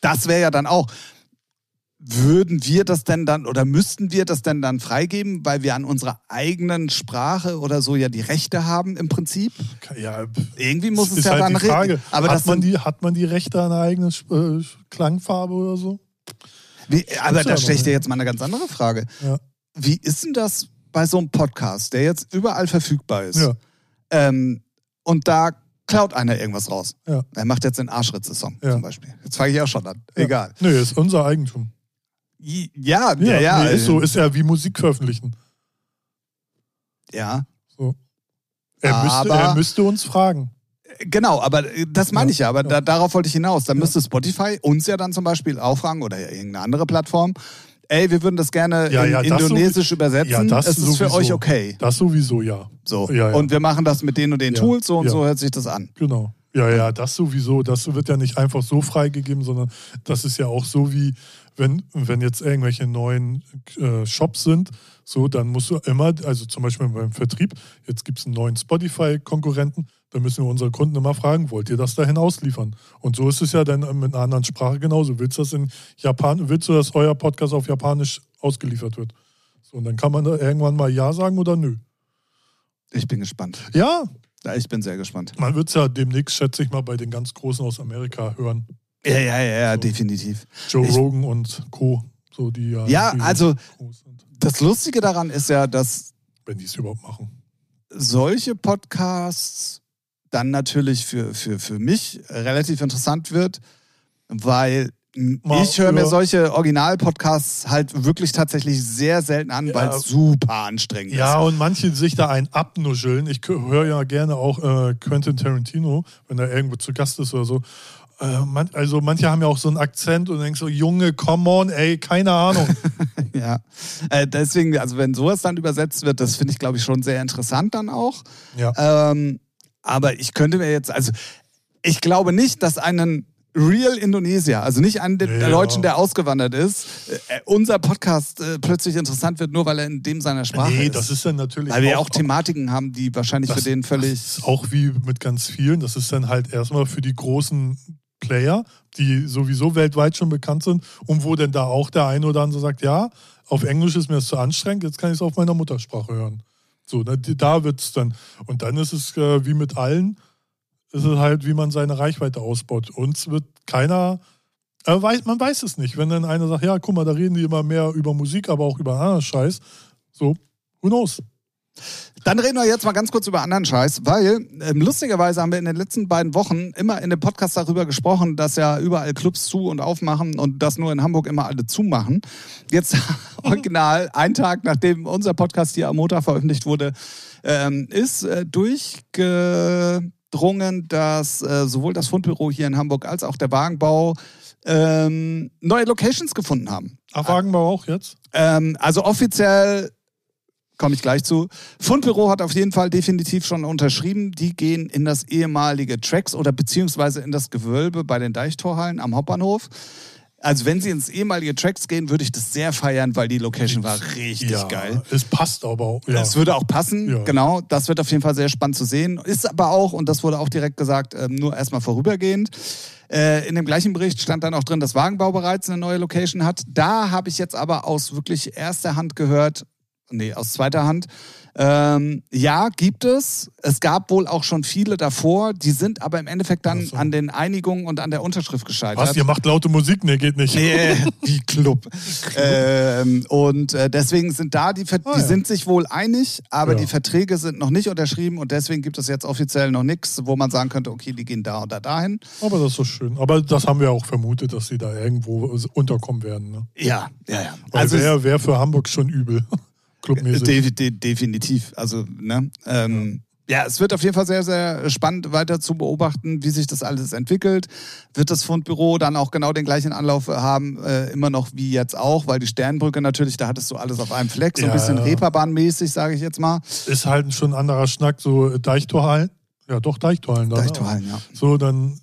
das wäre ja dann auch, würden wir das denn dann oder müssten wir das denn dann freigeben, weil wir an unserer eigenen Sprache oder so ja die Rechte haben im Prinzip? Ja, Irgendwie muss es ja halt dann die Frage. reden. Aber hat, man die, hat man die Rechte an einer eigenen äh, Klangfarbe oder so? wie, aber da stelle ich dir jetzt mal eine ganz andere Frage. Ja. Wie ist denn das bei so einem Podcast, der jetzt überall verfügbar ist? Ja. Ähm, und da klaut einer irgendwas raus. Ja. Er macht jetzt den Arschritze-Song Ja. zum Beispiel. Jetzt fange ich auch schon an. Ja. Egal. Nee, ist unser Eigentum. Ja, ja, ja. Nee, ist so, ist ja wie Musik veröffentlichen. ja. So. Er, Aber- müsste, er müsste uns fragen. Genau, aber äh, das meine ich ja, aber ja. Da, darauf wollte ich hinaus. Dann Ja. müsste Spotify uns ja dann zum Beispiel auffragen oder irgendeine andere Plattform. Ey, wir würden das gerne Ja, in Indonesisch so- übersetzen. Ja, das es ist für sowieso. euch okay. Das sowieso, ja. So. Und wir machen das mit den und den. Tools, so und so hört sich das an. Genau. Ja, ja, das sowieso. Das wird ja nicht einfach so freigegeben, sondern das ist ja auch so wie, wenn, wenn jetzt irgendwelche neuen äh, Shops sind, so, dann musst du immer, also zum Beispiel beim Vertrieb, jetzt gibt es einen neuen Spotify-Konkurrenten, da müssen wir unsere Kunden immer fragen, wollt ihr das dahin ausliefern? Und so ist es ja dann mit einer anderen Sprache genauso. Willst du das in Japan, willst du, dass euer Podcast auf Japanisch ausgeliefert wird? So, und dann kann man da irgendwann mal Ja sagen oder nö. Ich bin gespannt. Ja, Ja, Ich bin sehr gespannt. man wird es ja demnächst, schätze ich mal, bei den ganz Großen aus Amerika hören. Ja, ja, ja, ja So. definitiv. Joe Ich- Rogan und Co. So die ja, Ja, also das Lustige daran ist ja, dass wenn die es überhaupt machen. solche Podcasts dann natürlich für, für, für mich relativ interessant wird, weil Mal ich höre mir solche Original-Podcasts halt wirklich tatsächlich sehr selten an, Ja. weil es super anstrengend Ja, ist. und manche sich da ein abnuscheln. Ich höre ja gerne auch äh, Quentin Tarantino, wenn er irgendwo zu Gast ist oder so. Äh, also manche haben ja auch so einen Akzent und denkst so, Junge, come on, ey, keine Ahnung. Ja. Äh, deswegen, also wenn sowas dann übersetzt wird, das finde ich, glaube ich, schon sehr interessant dann auch. ja. Ähm, aber ich könnte mir jetzt, also ich glaube nicht, dass einen Real Indonesier, also nicht einen der Ja. Deutschen, der ausgewandert ist, äh, unser Podcast äh, plötzlich interessant wird, nur weil er in dem seiner Sprache nee, ist. das ist dann natürlich weil wir auch Thematiken haben, die wahrscheinlich für den völlig. Das ist auch wie mit ganz vielen. Das ist dann halt erstmal für die großen Player, die sowieso weltweit schon bekannt sind und wo denn da auch der eine oder andere sagt, ja, auf Englisch ist mir das zu anstrengend, jetzt kann ich es auf meiner Muttersprache hören. So, ne, da wird es dann. Und dann ist es äh, wie mit allen, ist es halt, wie man seine Reichweite ausbaut. Uns wird keiner, äh, weiß, man weiß es nicht. Wenn dann einer sagt, ja, guck mal, da reden die immer mehr über Musik, aber auch über anderen Scheiß. So, who knows? Dann reden wir jetzt mal ganz kurz über anderen Scheiß, weil ähm, lustigerweise haben wir in den letzten beiden Wochen immer in dem Podcast darüber gesprochen, dass ja überall Clubs zu und aufmachen und dass nur in Hamburg immer alle zumachen. Jetzt original, ein Tag nachdem unser Podcast hier am Montag veröffentlicht wurde, ähm, ist äh, durchgedrungen, dass äh, sowohl das Fundbüro hier in Hamburg als auch der Wagenbau ähm, neue Locations gefunden haben. Ach, Wagenbau auch jetzt? Ähm, also offiziell komme ich gleich zu. Fundbüro hat auf jeden Fall definitiv schon unterschrieben. Die gehen in das ehemalige Tracks oder beziehungsweise in das Gewölbe bei den Deichtorhallen am Hauptbahnhof. Also wenn sie ins ehemalige Tracks gehen, würde ich das sehr feiern, weil die Location war richtig ja, geil. Es passt aber auch. Ja. Es würde auch passen, Ja. genau. Das wird auf jeden Fall sehr spannend zu sehen. Ist aber auch, und das wurde auch direkt gesagt, ähm, nur erstmal vorübergehend. Äh, in dem gleichen Bericht stand dann auch drin, dass Wagenbau bereits eine neue Location hat. Da habe ich jetzt aber aus wirklich erster Hand gehört, nee, aus zweiter Hand, ähm, ja, gibt es. Es gab wohl auch schon viele davor. Die sind aber im Endeffekt dann so. an den Einigungen und an der Unterschrift gescheitert. Was, ihr macht laute Musik? Nee, geht nicht. Nee, wie Club. ähm, und äh, deswegen sind da die, Ver Ah, die ja. sind sich wohl einig, aber Ja. die Verträge sind noch nicht unterschrieben und deswegen gibt es jetzt offiziell noch nichts, wo man sagen könnte, okay, die gehen da oder dahin. Aber das ist so schön. Aber das haben wir auch vermutet, dass sie da irgendwo unterkommen werden. Ne? Ja, ja, ja. Weil Also wäre wär für Hamburg schon übel. Clubmäßig. de de definitiv. Also, ne? Ähm, ja, es wird auf jeden Fall sehr, sehr spannend weiter zu beobachten, wie sich das alles entwickelt. Wird das Fundbüro dann auch genau den gleichen Anlauf haben, äh, immer noch wie jetzt auch, weil die Sternbrücke natürlich, da hattest du alles auf einem Fleck, so ein Ja, bisschen ja. Reeperbahnmäßig, sage ich jetzt mal. ist halt schon ein anderer Schnack, so Deichtorhallen. Ja, doch, Deichtorhallen da. Deichtorhallen, ne? ja. So, dann.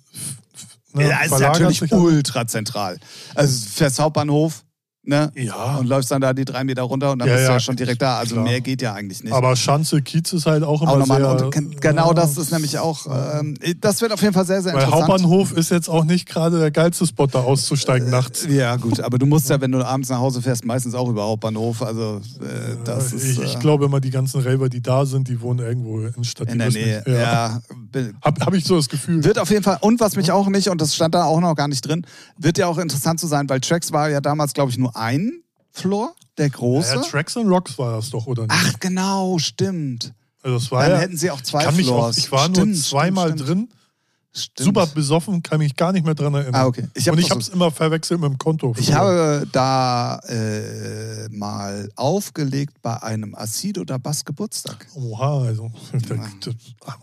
Ne, ja, ist natürlich ultra zentral. Also fährst Hauptbahnhof, ne? Ja. Und läufst dann da die drei Meter runter und dann Ja, bist du ja, ja schon direkt da. Also klar. mehr geht ja eigentlich nicht. Aber Schanze, Kiez ist halt auch immer auch nochmal. sehr... Genau das ist nämlich auch, ähm, das wird auf jeden Fall sehr, sehr Weil interessant. Hauptbahnhof ist jetzt auch nicht gerade der geilste Spot, da auszusteigen nachts. Ja, gut, aber du musst ja, wenn du abends nach Hause fährst, meistens auch über Hauptbahnhof. Also äh, das ist ich, äh, ich glaube immer, die ganzen Raver, die da sind, die wohnen irgendwo in Stadt. in der Nähe. Ja. Ja. Be- Habe hab ich so das Gefühl. Wird auf jeden Fall, und was mich auch nicht, und das stand da auch noch gar nicht drin, wird ja auch interessant zu sein, weil Tracks war ja damals, glaube ich, nur ein Floor, der große. ja, Tracks and Rocks war das doch, oder nicht? Ach, genau, stimmt. also das war Dann ja, hätten sie auch zwei kann mich auch, Floors. ich war Stimmt, nur zweimal stimmt, drin, Stimmt. super besoffen, kann mich gar nicht mehr dran erinnern. Ah, okay. Ich hab Und ich habe es immer verwechselt mit dem Konto. Ich habe da äh, mal aufgelegt bei einem Acid oder Bass Geburtstag. Oha, also. Da,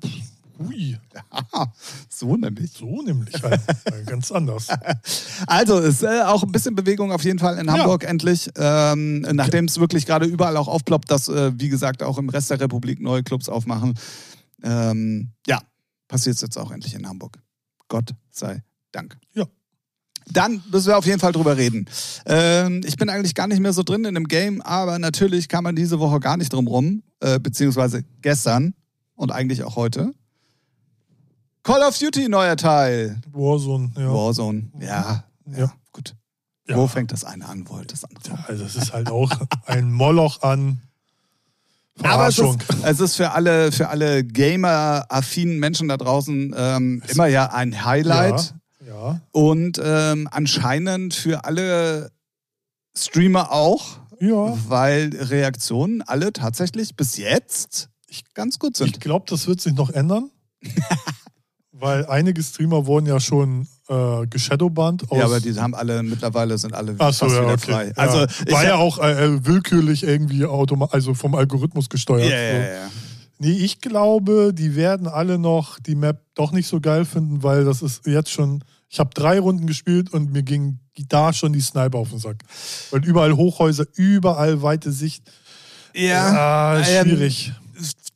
hui, Aha, so nämlich. so nämlich halt. Ganz anders. Also ist äh, auch ein bisschen Bewegung auf jeden Fall in Hamburg endlich, ähm, nachdem es wirklich gerade überall auch aufploppt, dass äh, wie gesagt auch im Rest der Republik neue Clubs aufmachen. Ähm, ja, passiert es jetzt auch endlich in Hamburg. Gott sei Dank. Ja. Dann müssen wir auf jeden Fall drüber reden. Ähm, ich bin eigentlich gar nicht mehr so drin in dem Game, aber natürlich kann man diese Woche gar nicht drum rum, äh, beziehungsweise gestern und eigentlich auch heute. Call of Duty neuer Teil. Warzone, ja. Warzone. Ja, ja, Ja. gut. Ja. Wo fängt das eine an, wo das andere Ja, also es ist halt auch ein Moloch an Aber es ist, es ist für alle, für alle Gamer-affinen Menschen da draußen ähm, immer ja ein Highlight. Ja, Und ähm, anscheinend für alle Streamer auch, ja. weil Reaktionen alle tatsächlich bis jetzt ganz gut Ich sind. glaube, das wird sich noch ändern. weil einige Streamer wurden ja schon äh, geshadowbannt. Aus Ja, aber die haben alle, mittlerweile sind alle Ach so, fast ja, wieder okay. frei. Ja. Also, ich War ja auch äh, willkürlich irgendwie automa also vom Algorithmus gesteuert. Ja, ja, so. ja. Nee, ich glaube, die werden alle noch die Map doch nicht so geil finden, weil das ist jetzt schon. Ich habe drei Runden gespielt und mir ging da schon die Sniper auf den Sack. Weil überall Hochhäuser, überall weite Sicht. Ja, Ah, ähm, schwierig.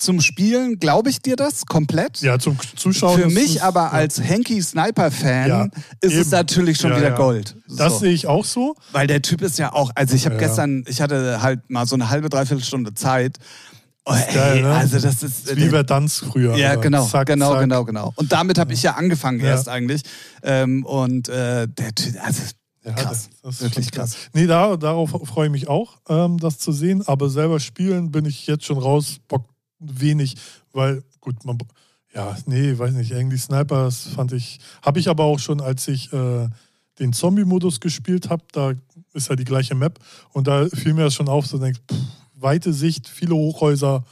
Zum Spielen glaube ich dir das komplett. ja, zum Zuschauen. Für ist mich es- aber als Henky Sniper-Fan Ja, ist es eben. natürlich schon Ja, wieder ja. Gold. Das So. sehe ich auch so. Weil der Typ ist ja auch, also ich habe gestern, ich hatte halt mal so eine halbe, dreiviertel Stunde Zeit. Oh, ey, geil, ne? Also das ist. Das ist wie Verdansk früher. ja, Alter. genau, Zack, genau, zack. genau, genau. Und damit habe ich ja angefangen erst eigentlich. Ähm, und äh, der Typ, also Ja, krass, das- das ist wirklich schon krass. Nee, da, darauf freue ich mich auch, ähm, das zu sehen. Aber selber spielen bin ich jetzt schon raus, Bock wenig, weil, gut, man, ja, nee, weiß nicht, irgendwie Snipers fand ich, habe ich aber auch schon, als ich äh, den Zombie-Modus gespielt habe, da ist ja die gleiche Map und da fiel mir das schon auf, so denkst, pff, weite Sicht, viele Hochhäuser,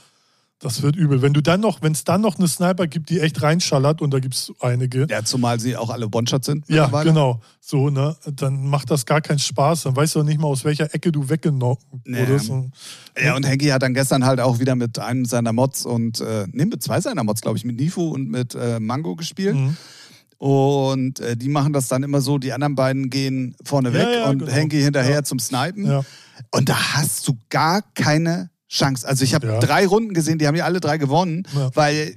das wird übel. Wenn du dann noch, wenn es dann noch eine Sniper gibt, die echt reinschallert und da gibt es einige, Ja, zumal sie auch alle One-Shot sind. ja, genau. So, ne? Dann macht das gar keinen Spaß. Dann weißt du nicht mal, aus welcher Ecke du weggenommen Nee. wurdest. Und- Ja, und Henky hat dann gestern halt auch wieder mit einem seiner Mods und, äh, nee, mit zwei seiner Mods, glaube ich, mit Nifu und mit äh, Mango gespielt. Mhm. Und äh, die machen das dann immer so, die anderen beiden gehen vorne weg Ja, ja, und genau. Henky hinterher Ja. zum Snipen. Ja. Und da hast du gar keine Chance. Also ich habe Ja. drei Runden gesehen, die haben ja alle drei gewonnen, Ja. weil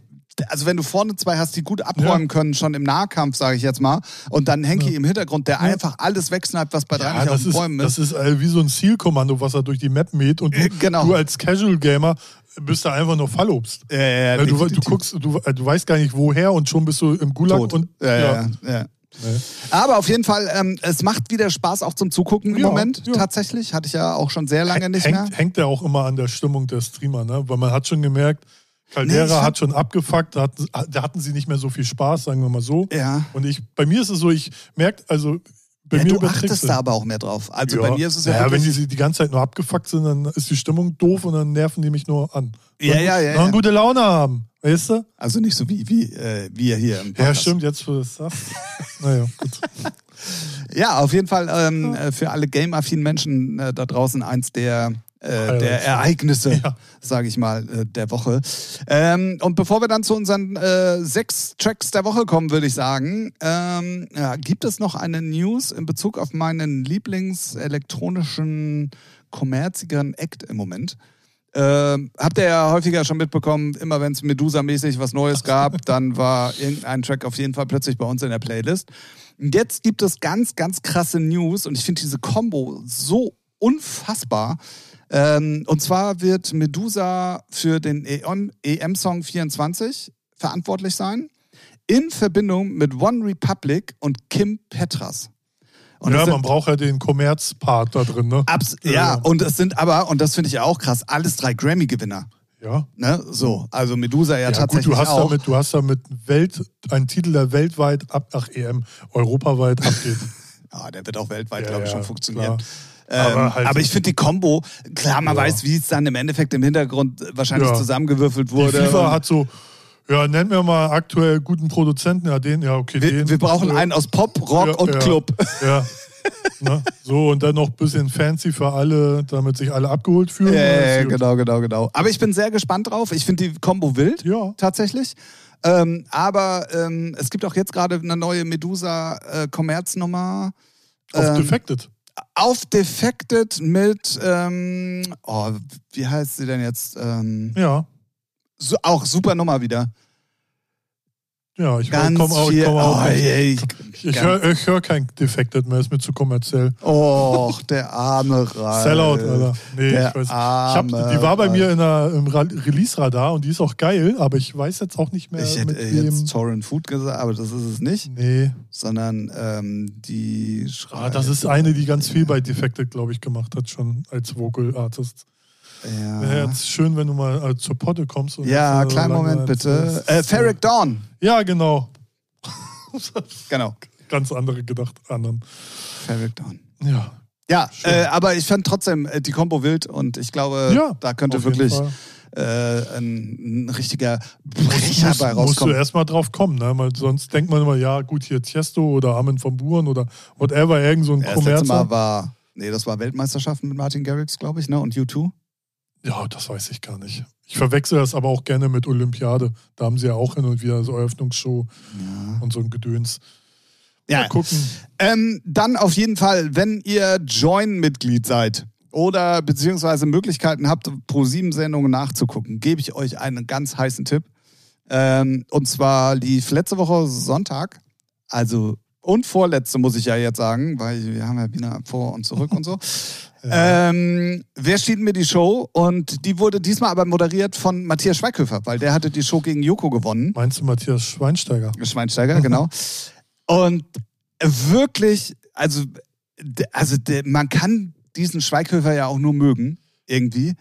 also wenn du vorne zwei hast, die gut abräumen Ja. können, schon im Nahkampf, sage ich jetzt mal, und dann Henky Ja. im Hintergrund, der Ja. einfach alles wegsniped, was bei drei nicht auf den ist, Bäumen das ist. ist äh, wie so ein Zielkommando, was er durch die Map mäht und du, genau. du als Casual Gamer bist da einfach nur Fallobst. Ja, ja, ja, Weil du, du guckst, du, du weißt gar nicht woher und schon bist du im Gulag Tot. und ja, ja, ja. ja. Nee. Aber auf jeden Fall, ähm, es macht wieder Spaß auch zum Zugucken im Ja, Moment. ja. Tatsächlich. Hatte ich ja auch schon sehr lange nicht mehr. hängt, hängt ja auch immer an der Stimmung der Streamer, ne? Weil man hat schon gemerkt, Caldera Nee, hat schon abgefuckt, da hatten, da hatten sie nicht mehr so viel Spaß, sagen wir mal so. Ja. Und ich, bei mir ist es so, ich merke, also bei ja mir du achtest da aber auch mehr drauf. Also Ja. bei mir ist es ja, Naja, wenn die die ganze Zeit nur abgefuckt sind, dann ist die Stimmung doof und dann nerven die mich nur an. Ja, ja, ja, sollen ja. gute Laune haben, weißt du? also nicht so wie, wie äh, wir hier im Ja, stimmt, jetzt es sagst. naja, gut. Ja, auf jeden Fall ähm, äh, für alle game-affinen Menschen äh, da draußen eins der, äh, der Ereignisse, Ja. sage ich mal, äh, der Woche. Ähm, und bevor wir dann zu unseren äh, sechs Tracks der Woche kommen, würde ich sagen, ähm, ja, gibt es noch eine News in Bezug auf meinen Lieblings-elektronischen, kommerzigeren Act im Moment. Ähm, habt ihr ja häufiger schon mitbekommen, immer wenn es Medusa-mäßig was Neues gab, dann war irgendein Track auf jeden Fall plötzlich bei uns in der Playlist. Und jetzt gibt es ganz, ganz krasse News und ich finde diese Combo so unfassbar. Ähm, und zwar wird Medusa für den EM-Song 24 verantwortlich sein, in Verbindung mit One Republic und Kim Petras. Und ja, es man sind- braucht ja den Kommerzpart da drin, ne? Abs ja, Ja. und es sind aber, und das finde ich ja auch krass, alles drei Grammy-Gewinner. Ja. Ne? So, also Medusa ja, Ja, gut, tatsächlich du hast auch. damit, du hast damit Welt, einen Titel, der weltweit ab, ach EM, europaweit abgeht. Ja, der wird auch weltweit, Ja, glaube ich, schon funktionieren. klar. Ähm, aber, Aber halt- ich finde die Combo, klar, man Ja. weiß, wie es dann im Endeffekt im Hintergrund wahrscheinlich Ja. zusammengewürfelt Die wurde. FIFA Und hat so, ja, nennen wir mal aktuell guten Produzenten, ja, den, ja, okay, wir, den. wir brauchen einen aus Pop, Rock Ja, und. Club. Ja. ne? So, und dann noch ein bisschen fancy für alle, damit sich alle abgeholt fühlen. Ja, gut. genau, genau, genau. Aber ich bin sehr gespannt drauf. Ich finde die Combo wild, Ja. tatsächlich. Ähm, aber ähm, es gibt auch jetzt gerade eine neue Medusa-Kommerznummer. Auf Ähm, Defected. auf Defected mit, ähm, oh, wie heißt sie denn jetzt? Ähm, Ja. so, auch super Nummer wieder. Ja, ich komme auch, ich komm auch oh, nicht. ey, Ich höre ich hör kein Defected mehr, ist mir zu kommerziell. oh, der arme Ralf. Sellout, Alter. Nee, der ich weiß. Ich hab, die war bei mir in der, im Ra- Release-Radar und die ist auch geil, aber ich weiß jetzt auch nicht mehr Ich hätte jetzt. Torrent Food gesagt, aber das ist es nicht, Nee, sondern ähm, die ah, das ist eine, die ganz viel bei Defected, glaube ich, gemacht hat, schon als Vocal Artist. Ja, Wäre jetzt schön, wenn du mal äh, zur Potte kommst. Und ja jetzt, äh, kleinen Moment bitte. äh, Ferric Dawn, Ja, genau. genau. Ganz andere gedacht, anderen. Ferric Dawn. Ja. Ja, äh, aber ich fand trotzdem äh, die Combo wild und ich glaube, Ja, da könnte wirklich äh, ein, ein richtiger Brecher Musst, bei musst du rauskommen. erstmal drauf kommen, ne? Weil sonst denkt man immer, ja, gut, hier Tiesto oder Armin von Buren oder whatever, irgend so ein Ja, das letzte Mal war, nee, das war Weltmeisterschaften mit Martin Garrix, glaube ich, ne? Und U2. Ja, das weiß ich gar nicht. Ich verwechsel das aber auch gerne mit Olympiade. Da haben sie ja auch hin und wieder so Eröffnungsshow Ja. und so ein Gedöns. Ja, Mal gucken. Ähm, dann auf jeden Fall, wenn ihr Join-Mitglied seid oder beziehungsweise Möglichkeiten habt, Pro-7-Sendungen nachzugucken, gebe ich euch einen ganz heißen Tipp. Ähm, und zwar lief letzte Woche Sonntag, also und vorletzte muss ich ja jetzt sagen, weil wir haben ja wieder vor und zurück und so. Ähm, wer steht mir die Show? Und die wurde diesmal aber moderiert von Matthias Schweighöfer, weil der hatte die Show gegen Joko gewonnen. Meinst du Matthias Schweinsteiger? Schweinsteiger, genau. Und wirklich, also, also man kann diesen Schweighöfer ja auch nur mögen, irgendwie.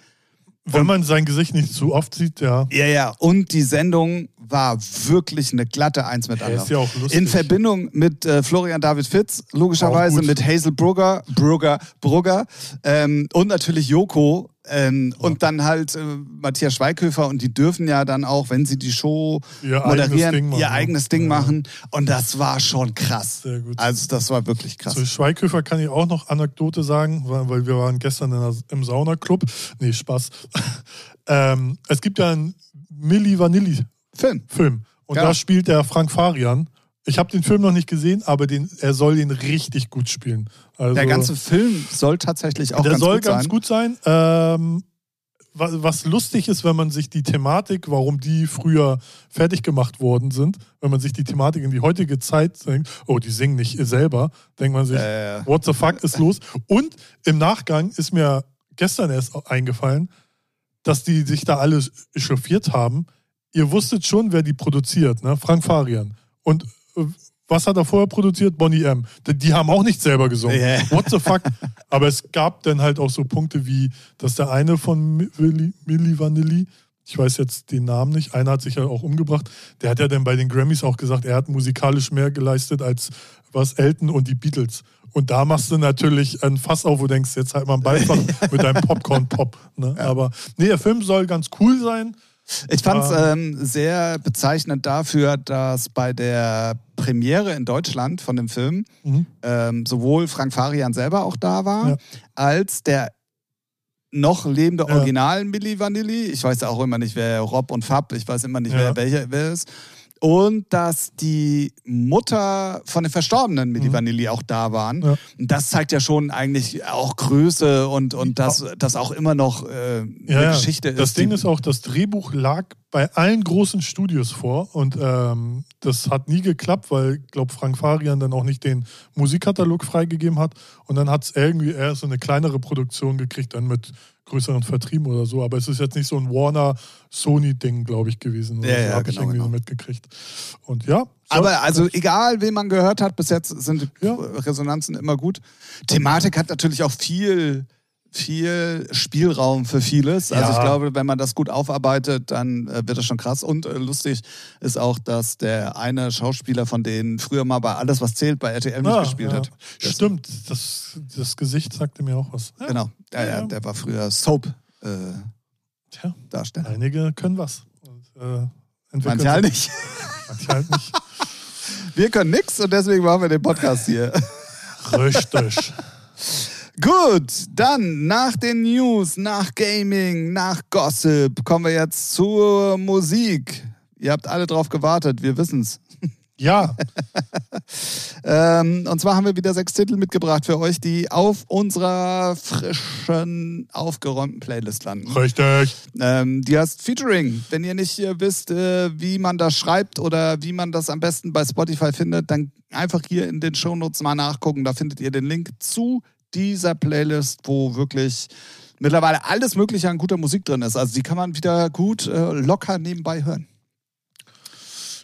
Wenn man sein Gesicht nicht zu oft sieht, ja. Ja, ja. Und die Sendung war wirklich eine glatte Eins mit Er anderen. ist ja auch lustig. In Verbindung mit äh, Florian David Fitz, logischerweise, mit Hazel Brugger, Brugger, Brugger ähm, und natürlich Joko. Ähm, Und dann halt äh, Matthias Schweighöfer und die dürfen ja dann auch, wenn sie die Show Ihr eigenes moderieren, Ding machen, ihr ja. eigenes Ding Ja. machen. Und das war schon krass. Sehr gut. Also das war wirklich krass. Zu Schweighöfer kann ich auch noch Anekdote sagen, weil wir waren gestern der, im Saunaclub. Nee, Spaß. ähm, es gibt ja einen Milli Vanilli Film. Film und Ja. da spielt der Frank Farian. Ich habe den Film noch nicht gesehen, aber den, er soll den richtig gut spielen. Also, Der ganze Film soll tatsächlich auch der ganz soll gut ganz sein. gut sein. Ähm, wa- was lustig ist, wenn man sich die Thematik, warum die früher fertig gemacht worden sind, wenn man sich die Thematik in die heutige Zeit denkt, oh, die singen nicht selber, denkt man sich, Äh, what the fuck ist los? Und im Nachgang ist mir gestern erst eingefallen, dass die sich da alle echauffiert haben. Ihr wusstet schon, wer die produziert, ne? Frank Farian. Und was hat er vorher produziert? Bonnie M. Die, die haben auch nicht selber gesungen. Ja. What the fuck? Aber es gab dann halt auch so Punkte wie, dass der eine von Mi- Willi, Milli Vanilli, ich weiß jetzt den Namen nicht, einer hat sich ja auch umgebracht, der hat ja dann bei den Grammys auch gesagt, er hat musikalisch mehr geleistet als was Elton und die Beatles. Und da machst du natürlich ein Fass auf, wo du denkst, jetzt halt mal ein Beifach mit deinem Popcorn-Pop. Ne? Aber nee, der Film soll ganz cool sein. Ich fand es Ah. ähm, sehr bezeichnend dafür, dass bei der Premiere in Deutschland von dem Film Mhm. ähm, sowohl Frank Farian selber auch da war, Ja. als der noch lebende Ja. Original Milli Vanilli. Ich weiß auch immer nicht, wer Rob und Fab, ich weiß immer nicht, Ja. wer welcher wer ist. Und dass die Mutter von den Verstorbenen Milli Mhm. Vanilli auch da waren. Ja. Und das zeigt ja schon eigentlich auch Größe und, und dass das auch immer noch äh, eine Ja. Geschichte Das ist. Ding die- ist auch, das Drehbuch lag bei allen großen Studios vor und ähm, das hat nie geklappt, weil, ich glaube, Frank Farian dann auch nicht den Musikkatalog freigegeben hat und dann hat es irgendwie eher so eine kleinere Produktion gekriegt, dann mit größeren Vertrieben oder so. Aber es ist jetzt nicht so ein Warner-Sony-Ding, glaube ich, gewesen. Ja, so ja, habe ich genau, irgendwie genau. so mitgekriegt. Und ja. so- Aber also egal, wen man gehört hat, bis jetzt sind Ja. Resonanzen immer gut. Thematik hat natürlich auch viel, viel Spielraum für vieles. Also Ja. ich glaube, wenn man das gut aufarbeitet, dann äh, wird das schon krass. Und äh, lustig ist auch, dass der eine Schauspieler von denen früher mal bei Alles, was zählt, bei RTL Ah, mitgespielt ja. hat. Stimmt, das, das Gesicht sagte mir auch was. Ja, Genau. Ja, ja, Ja. der war früher Soap. Äh, einige können was. Und, äh, entwickeln Manche halt nicht. Manche halt nicht. Wir können nix und deswegen machen wir den Podcast hier. Richtig. Gut, dann nach den News, nach Gaming, nach Gossip kommen wir jetzt zur Musik. Ihr habt alle drauf gewartet, wir wissen's. Ja, Ähm, und zwar haben wir wieder sechs Titel mitgebracht für euch, die auf unserer frischen, aufgeräumten Playlist landen. richtig. Ähm, die heißt Featuring. Wenn ihr nicht äh, wisst, äh, wie man das schreibt oder wie man das am besten bei Spotify findet, dann einfach hier in den Shownotes mal nachgucken. Da findet ihr den Link zu dieser Playlist, wo wirklich mittlerweile alles Mögliche an guter Musik drin ist. Also die kann man wieder gut äh, locker nebenbei hören.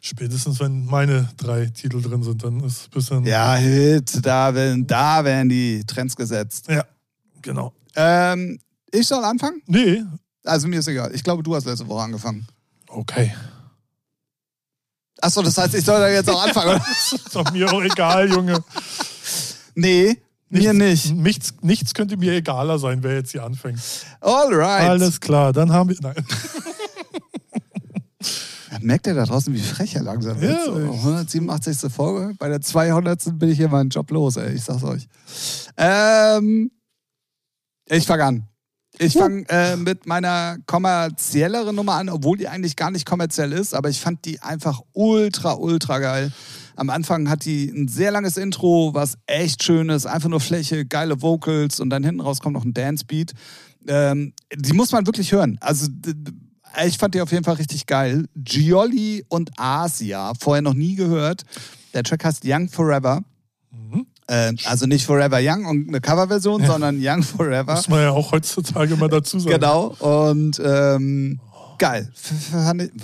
Spätestens wenn meine drei Titel drin sind, dann ist es ein bisschen. Ja, Hit, da werden, da werden die Trends gesetzt. Ja, genau. Ähm, ich soll anfangen? Nee, Also mir ist egal. Ich glaube, du hast letzte Woche angefangen. okay. Achso, das heißt, ich soll da jetzt auch anfangen, oder? Ist doch mir auch egal, Junge. Nee, mir nicht. Nichts, nichts könnte mir egaler sein, wer jetzt hier anfängt. Alright. Alles klar, dann haben wir. Nein. Ja, merkt ihr da draußen, wie frech er langsam wird? Ja, so, ich- 187. Folge. Bei der 200. bin ich hier meinen Job los, ey. Ich sag's euch. Ähm, ich fange an. Ich fange äh, mit meiner kommerzielleren Nummer an, obwohl die eigentlich gar nicht kommerziell ist, aber ich fand die einfach ultra, ultra geil. Am Anfang hat die ein sehr langes Intro, was echt schön ist, einfach nur Fläche, geile Vocals und dann hinten raus kommt noch ein Dance-Beat. Ähm, die muss man wirklich hören. Also ich fand die auf jeden Fall richtig geil. Gioli und Asia, vorher noch nie gehört. Der Track heißt Young Forever. Ähm, also nicht Forever Young und eine Coverversion, Ja. sondern Young Forever. Muss man ja auch heutzutage mal dazu sagen. Genau. Und ähm, geil.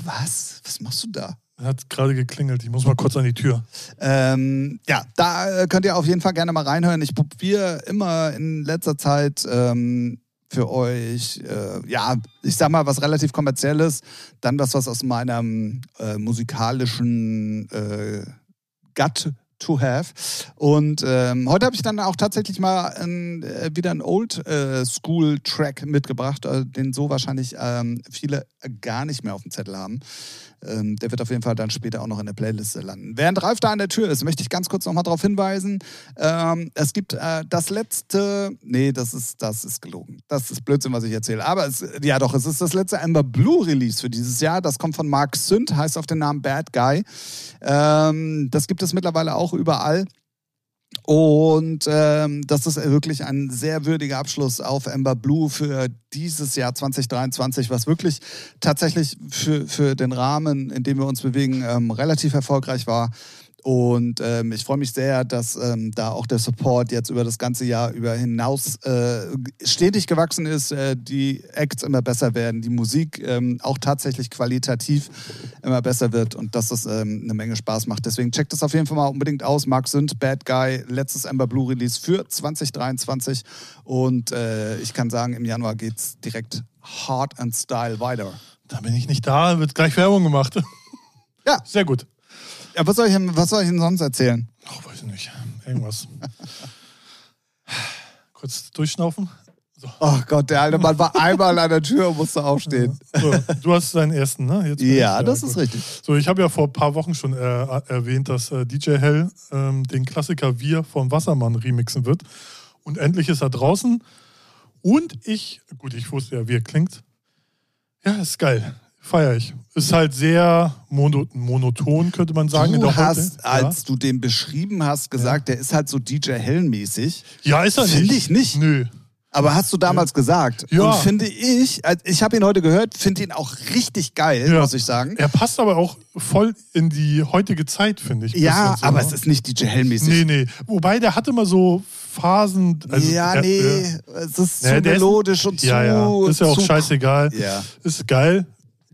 Was? Was machst du da? Hat gerade geklingelt. Ich muss mal kurz an die Tür. Ähm, ja, da äh, könnt ihr auf jeden Fall gerne mal reinhören. Ich probiere immer in letzter Zeit ähm, für euch, äh, ja, ich sag mal, was relativ kommerzielles, dann das, was aus meinem äh, musikalischen äh, Gut to have. Und ähm, heute habe ich dann auch tatsächlich mal ein, äh, wieder einen Old äh, School Track mitgebracht, äh, den so wahrscheinlich ähm, viele gar nicht mehr auf dem Zettel haben. Ähm, der wird auf jeden Fall dann später auch noch in der Playliste landen. Während Ralf da an der Tür ist, möchte ich ganz kurz nochmal darauf hinweisen. Ähm, es gibt äh, das letzte, nee, das ist, das ist gelogen. Das ist Blödsinn, was ich erzähle. Aber es, ja doch, es ist das letzte Amber Blue Release für dieses Jahr. Das kommt von Mark Sünd, heißt auf den Namen Bad Guy. Ähm, das gibt es mittlerweile auch überall. Und ähm, das ist wirklich ein sehr würdiger Abschluss auf Amber Blue für dieses Jahr 2023, was wirklich tatsächlich für, für den Rahmen, in dem wir uns bewegen, ähm, relativ erfolgreich war. Und ähm, ich freue mich sehr, dass ähm, da auch der Support jetzt über das ganze Jahr über hinaus äh, stetig gewachsen ist, äh, die Acts immer besser werden, die Musik ähm, auch tatsächlich qualitativ immer besser wird und dass das ähm, eine Menge Spaß macht. Deswegen checkt das auf jeden Fall mal unbedingt aus. Mark Sünd, Bad Guy, letztes Amber Blue Release für 2023. Und äh, ich kann sagen, im Januar geht's direkt hard and style weiter. Da bin ich nicht da, wird gleich Werbung gemacht. Ja. Sehr gut. Ja, was soll ich, was soll ich Ihnen sonst erzählen? Ach, weiß ich nicht. Irgendwas. Kurz durchschnaufen. So. Oh Gott, der alte Mann war einmal an der Tür und musste aufstehen. So, du hast deinen ersten, ne? Jetzt bin ich Ja, da. das Gut. ist richtig. So, ich habe ja vor ein paar Wochen schon äh, erwähnt, dass äh, DJ Hell ähm, den Klassiker Wir vom Wassermann remixen wird. Und endlich ist er draußen. Und ich, gut, ich wusste ja, wie er klingt. Ja, ist geil. Feier ich. Ist halt sehr mono monoton, könnte man sagen. Du hast, heute. als du den beschrieben hast, gesagt, der ist halt so DJ Hell-mäßig. ja. ja, ist er nicht. Finde ich nicht. Nö. Aber hast du damals gesagt. Ja. Und finde ich, ich habe ihn heute gehört, finde ihn auch richtig geil, Ja. muss ich sagen. Er passt aber auch voll in die heutige Zeit, finde ich. Ja, so, aber ne? es ist nicht DJ Hell-mäßig. Nee, nee. Wobei, der hat immer so Phasen. Also, ja, er- nee, er- es ist Ja, zu der ist- melodisch und ja, zu. ja. Ist ja auch zu, scheißegal. Ja. Ist geil.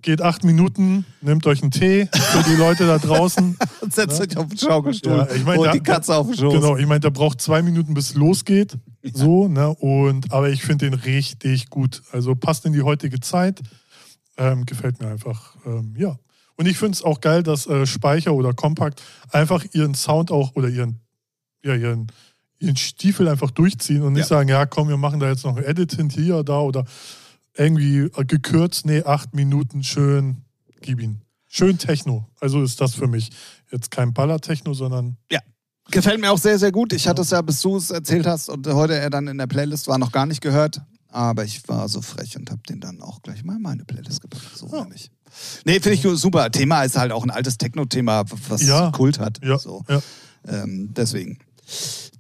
Geht acht Minuten, nehmt euch einen Tee für die Leute da draußen. Und setzt euch auf den Schaukelstuhl Ja, ich mein, und da- die Katze auf den Schoß. Genau, ich meine, der braucht zwei Minuten, bis es losgeht. So, ne? Und, aber ich finde den richtig gut. Also passt in die heutige Zeit. Ähm, gefällt mir einfach. Ähm, ja. Und ich finde es auch geil, dass äh, Speicher oder Kompakt einfach ihren Sound auch oder ihren, ja, ihren, ihren Stiefel einfach durchziehen und nicht Ja. sagen, ja, komm, wir machen da jetzt noch ein Edit hin, hier, da oder irgendwie gekürzt, nee, acht Minuten, schön, gib ihn. Schön Techno. Also ist das für mich jetzt kein Baller-Techno, sondern Gefällt mir auch sehr, sehr gut. Ich hatte es ja, bis du es erzählt hast und heute er dann in der Playlist war, noch gar nicht gehört. Aber ich war so frech und habe den dann auch gleich mal in meine Playlist gepackt. So Ja. nämlich. Nee, finde ich super. Thema ist halt auch ein altes Techno-Thema, was Ja. Kult hat. ja, So. ja. Ähm, deswegen.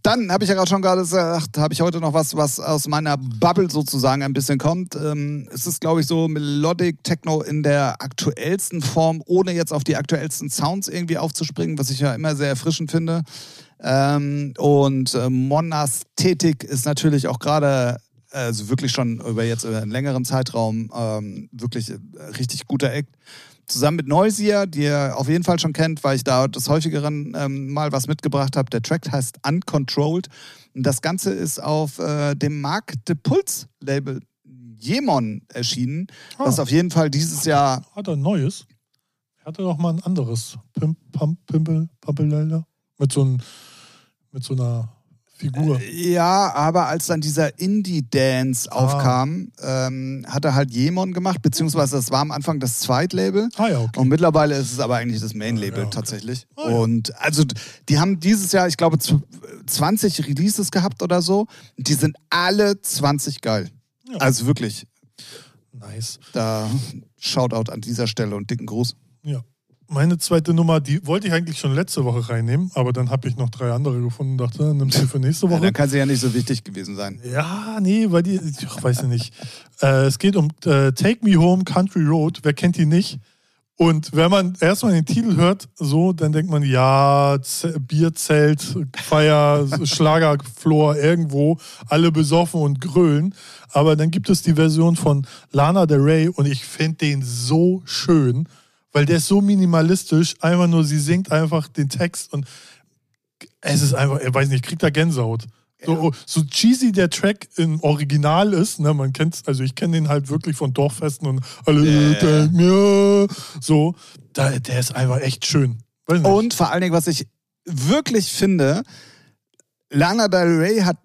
Dann habe ich ja gerade schon gerade gesagt, habe ich heute noch was, was aus meiner Bubble sozusagen ein bisschen kommt. Ähm, es ist, glaube ich, so Melodic Techno in der aktuellsten Form, ohne jetzt auf die aktuellsten Sounds irgendwie aufzuspringen, was ich ja immer sehr erfrischend finde. Ähm, und äh, Monasthetik ist natürlich auch gerade, also wirklich schon über jetzt über einen längeren Zeitraum, ähm, wirklich äh, richtig guter Act zusammen mit Noisier, die ihr auf jeden Fall schon kennt, weil ich da des häufigeren ähm, mal was mitgebracht habe. Der Track heißt Uncontrolled. Und das Ganze ist auf äh, dem Mark de Puls Label Jemon erschienen, Ah. was auf jeden Fall dieses Jahr Hat er ein neues? Er hatte doch mal ein anderes. Pimp, Pump, Pimpel, Pampelelder. Mit so, ein, mit so einer Figur. Ja, aber als dann dieser Indie-Dance Ah. aufkam, ähm, hat er halt Jemon gemacht, beziehungsweise das war am Anfang das Zweitlabel. Ah ja, okay. Und mittlerweile ist es aber eigentlich das Main-Label Ja, okay. tatsächlich. Ah, ja. Und also die haben dieses Jahr, ich glaube, zu- 20 Releases gehabt oder so. Die sind alle 20 geil. Ja. Also wirklich, Nice. da Shoutout an dieser Stelle und dicken Gruß. Ja. Meine zweite Nummer, die wollte ich eigentlich schon letzte Woche reinnehmen, aber dann habe ich noch drei andere gefunden und dachte, nimm sie für nächste Ja, Woche. dann kann sie ja nicht so wichtig gewesen sein. Ja, nee, weil die, ich weiß ja nicht. Äh, es geht um äh, Take Me Home Country Road. Wer kennt die nicht? Und wenn man erstmal den Titel hört, so, dann denkt man, ja, Z Bierzelt, Feier, Schlagerflor irgendwo, alle besoffen und grölen. Aber dann gibt es die Version von Lana Del Rey und ich finde den so schön, weil der ist so minimalistisch. Einfach nur, sie singt einfach den Text und es ist einfach, ich weiß nicht, kriegt da Gänsehaut. So, so cheesy der Track im Original ist, ne, man kennt's, also ich kenne den halt wirklich von Dorffesten und alle. Take me, so, da, der ist einfach echt schön. Und vor allen Dingen, was ich wirklich finde, Lana Del Rey hat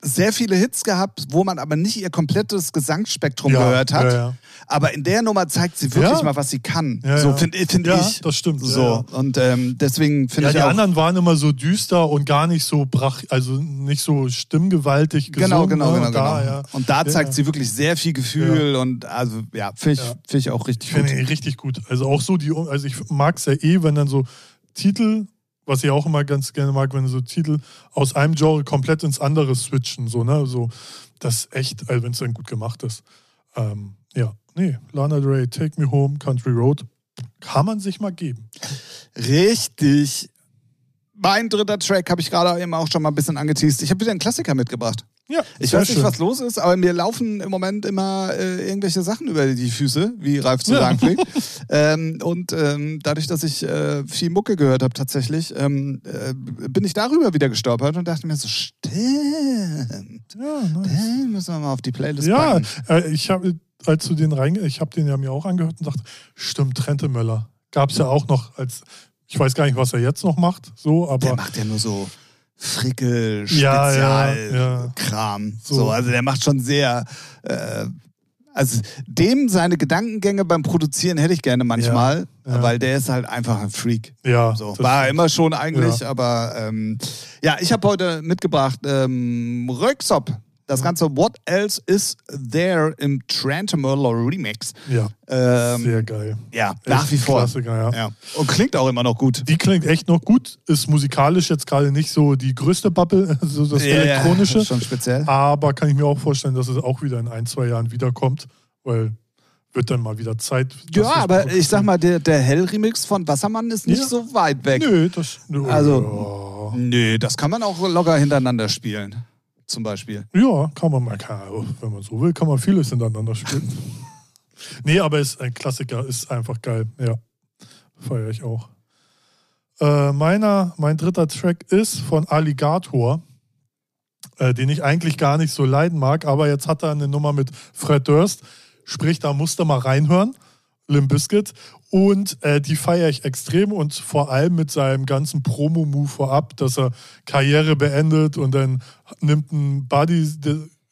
sehr viele Hits gehabt, wo man aber nicht ihr komplettes Gesangsspektrum Ja, gehört hat. ja, ja. Aber in der Nummer zeigt sie wirklich Ja. mal, was sie kann. Ja, so ja. finde find Ja, ich. das stimmt, ja, So. Und ähm, deswegen finde ja, ich die auch. anderen waren immer so düster und gar nicht so brach, also nicht so stimmgewaltig gesungen. Genau, genau, ne? genau, Und da, genau. ja. Und da Ja, zeigt ja. sie wirklich sehr viel Gefühl und also ja, finde ich, Ja. find ich auch richtig Ich finde gut. ihn richtig gut. Also auch so die, also ich mag es ja eh, wenn dann so Titel, was ich auch immer ganz gerne mag, wenn so Titel aus einem Genre komplett ins andere switchen, so, ne, so, das ist echt, also wenn es dann gut gemacht ist. Ähm, ja, nee, Lana Del Rey, Take Me Home, Country Road, kann man sich mal geben. Richtig. Mein dritter Track habe ich gerade eben auch schon mal ein bisschen angeteased. Ich habe wieder einen Klassiker mitgebracht. Ja, Ich weiß nicht, schön. was los ist, aber mir laufen im Moment immer äh, irgendwelche Sachen über die Füße, wie Ralf zu Ja. sagen pflegt. ähm, und ähm, dadurch, dass ich äh, viel Mucke gehört habe tatsächlich, ähm, äh, bin ich darüber wieder gestolpert und dachte mir so, stimmt, Ja, nice. den müssen wir mal auf die Playlist Ja, packen. äh, ich habe, als du den rein, ich habe den ja mir auch angehört und dachte, stimmt, Trente Möller. Gab es ja auch noch als, ich weiß gar nicht, was er jetzt noch macht, so, Der aber macht ja nur so Frickel, Ja, ja, Spezial, ja. Kram. So. So. also der macht schon sehr. Äh, also dem seine Gedankengänge beim Produzieren hätte ich gerne manchmal, Ja, ja. weil der ist halt einfach ein Freak. ja. So, war er immer schon eigentlich, Ja. aber ähm, ja, ich habe heute mitgebracht ähm, Röksop Das Ganze What Else Is There im Trentemurler Remix. Ja, Ähm, sehr geil. ja, nach Echt wie vor. Klassiker, ja. Ja. Und klingt auch immer noch gut. Die klingt echt noch gut, ist musikalisch jetzt gerade nicht so die größte Bubble, so das Ja, ja, Elektronische. schon speziell. Aber kann ich mir auch vorstellen, dass es auch wieder in ein, zwei Jahren wiederkommt, weil wird dann mal wieder Zeit. Ja, aber ich sag mal, der, der Hell-Remix von Wassermann ist nicht Ja. so weit weg. Nö, das. Nö, Also- Nö, das kann man auch locker hintereinander spielen. Zum Beispiel. Ja, kann man mal, kann, wenn man so will, kann man vieles hintereinander spielen. nee, aber ist ein Klassiker, ist einfach geil. Ja, feiere ich auch. Äh, meiner, mein dritter Track ist von Alligator, äh, den ich eigentlich gar nicht so leiden mag, aber jetzt hat er eine Nummer mit Fred Durst, sprich, da musst du mal reinhören. Limp Bizkit. Und äh, die feiere ich extrem und vor allem mit seinem ganzen Promo-Move vorab, dass er Karriere beendet und dann nimmt ein Buddy,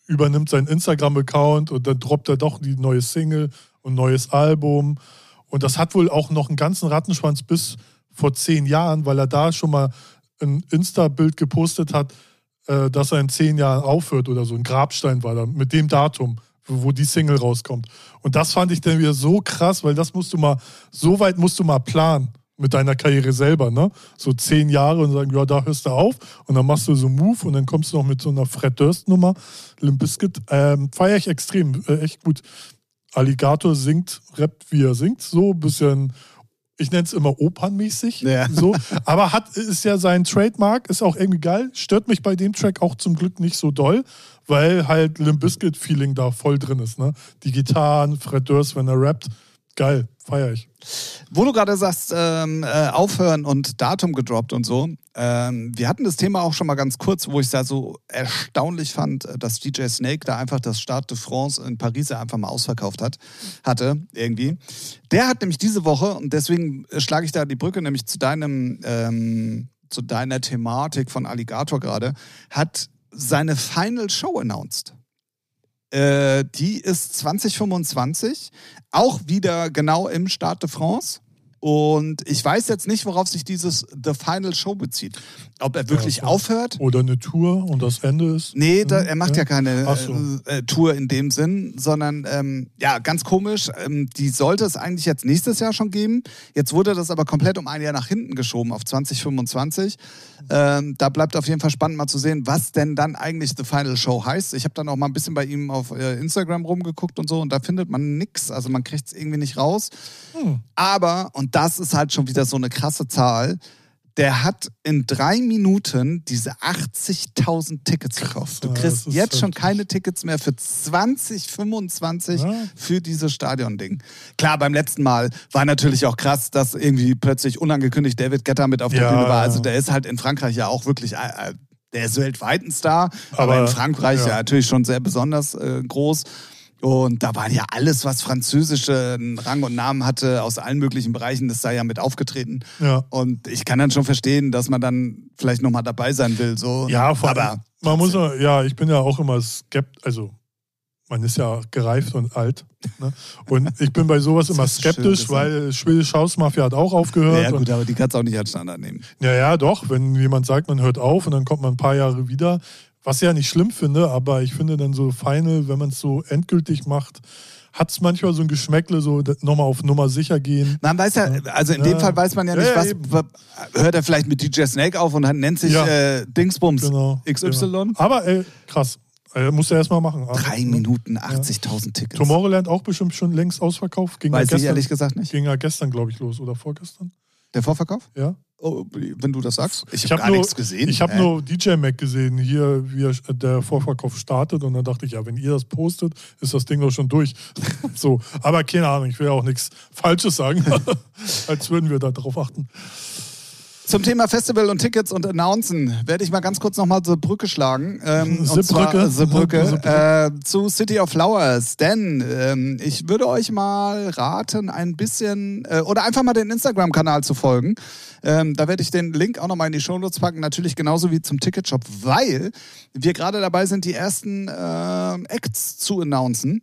übernimmt seinen Instagram-Account und dann droppt er doch die neue Single und neues Album. Und das hat wohl auch noch einen ganzen Rattenschwanz bis vor zehn Jahren, weil er da schon mal ein Insta-Bild gepostet hat, äh, dass er in zehn Jahren aufhört oder so. Ein Grabstein war da mit dem Datum, wo die Single rauskommt. Und das fand ich dann wieder so krass, weil das musst du mal, so weit musst du mal planen mit deiner Karriere selber, ne? So zehn Jahre und sagen, ja, da hörst du auf und dann machst du so einen Move und dann kommst du noch mit so einer Fred Durst-Nummer, Limp Bizkit, ähm, feiere ich extrem, äh, echt gut. Alligator singt, rappt, wie er singt, so ein bisschen, ich nenne es immer opernmäßig, Ja. so, aber hat, ist ja sein Trademark, ist auch irgendwie geil, stört mich bei dem Track auch zum Glück nicht so doll, weil halt Limp Bizkit Feeling da voll drin ist, ne? Die Gitarren, Fred Durst, wenn er rappt, geil, feiere ich. Wo du gerade sagst, ähm, äh, aufhören und Datum gedroppt und so. Ähm, wir hatten das Thema auch schon mal ganz kurz, wo ich da so erstaunlich fand, äh, dass DJ Snake da einfach das Stade de France in Paris einfach mal ausverkauft hat, hatte, irgendwie. Der hat nämlich diese Woche, und deswegen äh, schlage ich da die Brücke nämlich zu deinem, ähm, zu deiner Thematik von Alligator gerade, hat seine Final Show announced. Äh, die ist 2025, auch wieder genau im Stade de France. Und ich weiß jetzt nicht, worauf sich dieses The Final Show bezieht. Ob er wirklich Ja, aufhört? Oder eine Tour und das Ende ist. Nee, da, er macht ja, keine Ach so. äh, äh, Tour in dem Sinn, sondern ähm, ja, ganz komisch. Ähm, die sollte es eigentlich jetzt nächstes Jahr schon geben. Jetzt wurde das aber komplett um ein Jahr nach hinten geschoben auf 2025. Ähm, da bleibt auf jeden Fall spannend mal zu sehen, was denn dann eigentlich The Final Show heißt. Ich habe dann auch mal ein bisschen bei ihm auf äh, Instagram rumgeguckt und so und da findet man nichts. Also man kriegt es irgendwie nicht raus. Hm. Aber, und das ist halt schon wieder so eine krasse Zahl, der hat in drei Minuten diese 80.000 Tickets verkauft. Du ja, kriegst ist jetzt schon keine Tickets mehr für 2025 Ja. für dieses Stadion-Ding. Klar, beim letzten Mal war natürlich auch krass, dass irgendwie plötzlich unangekündigt David Guetta mit auf der Ja. Bühne war. Also der ist halt in Frankreich ja auch wirklich, äh, äh, der ist weltweit ein Star, aber, Aber, in Frankreich ja. ja. natürlich schon sehr besonders äh, groß. Und da war ja alles, was französischen Rang und Namen hatte, aus allen möglichen Bereichen, das sei ja mit aufgetreten. Ja. Und ich kann dann schon verstehen, dass man dann vielleicht nochmal dabei sein will. So. Ja, vor allem, aber man muss ja, ja, ich bin ja auch immer skeptisch, also man ist ja gereift und alt. Ne? Und ich bin bei sowas immer skeptisch, weil Schwedisch Hausmafia hat auch aufgehört. ja, gut, aber die kannst du auch nicht als Standard nehmen. Ja, ja, doch. Wenn jemand sagt, man hört auf und dann kommt man ein paar Jahre wieder, was ich ja nicht schlimm finde, aber ich finde dann so Final, wenn man es so endgültig macht, hat es manchmal so ein Geschmäckle, so nochmal auf Nummer sicher gehen. Man weiß ja, also in dem Ja. Fall weiß man ja nicht, Ja, was hört er vielleicht mit DJ Snake auf und nennt sich Ja. äh, Dingsbums Genau. XY. Genau. Aber ey, krass. Äh, musst du erstmal machen. Drei Minuten, 80.000 Tickets. Tomorrowland auch bestimmt schon längst ausverkauft. Ging Weiß ja ich gestern, ehrlich gesagt nicht. ging ja gestern, glaube ich, los oder vorgestern. Der Vorverkauf? Ja. Oh, wenn du das sagst. Ich, Ich habe hab gar nur- nichts gesehen. Ich habe Hä? nur DJ Mac gesehen, hier, wie er, der Vorverkauf startet. Und dann dachte ich, ja, wenn ihr das postet, ist das Ding doch schon durch. so, aber keine Ahnung, ich will ja auch nichts Falsches sagen, als würden wir da drauf achten. Zum Thema Festival und Tickets und Announcen werde ich mal ganz kurz nochmal zur Brücke schlagen. Ähm, und Sippbrücke? zwar Sippbrücke, Sippbrücke. äh, zu City of Flowers. Denn ähm, ich würde euch mal raten, ein bisschen äh, oder einfach mal den Instagram-Kanal zu folgen. Ähm, da werde ich den Link auch nochmal in die Shownotes packen, natürlich genauso wie zum Ticketshop, weil wir gerade dabei sind, die ersten äh, Acts zu announcen.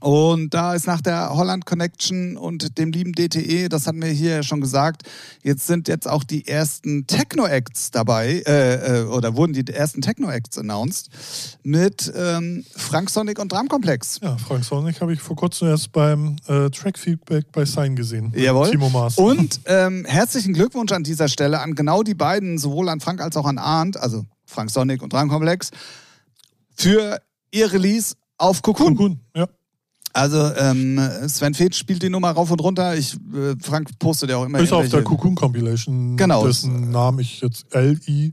Und da ist nach der Holland Connection und dem lieben DTE, das hatten wir hier schon gesagt, jetzt sind jetzt auch die ersten Techno-Acts dabei, äh, äh, oder wurden die ersten Techno-Acts announced mit ähm, Frank Sonic und Drumkomplex. Ja, Frank Sonic habe ich vor kurzem erst beim äh, Track-Feedback bei Sign gesehen. Jawohl. Timo Maas. Und ähm, herzlichen Glückwunsch an dieser Stelle an genau die beiden, sowohl an Frank als auch an Arndt, also Frank Sonic und Drumkomplex, für ihr Release auf Cocoon. Cocoon, ja. Also ähm, Sven Feth spielt die Nummer rauf und runter. Ich, äh, Frank postet ja auch immer Bis auf der Cocoon Compilation, Genau. dessen Namen ich jetzt L-I.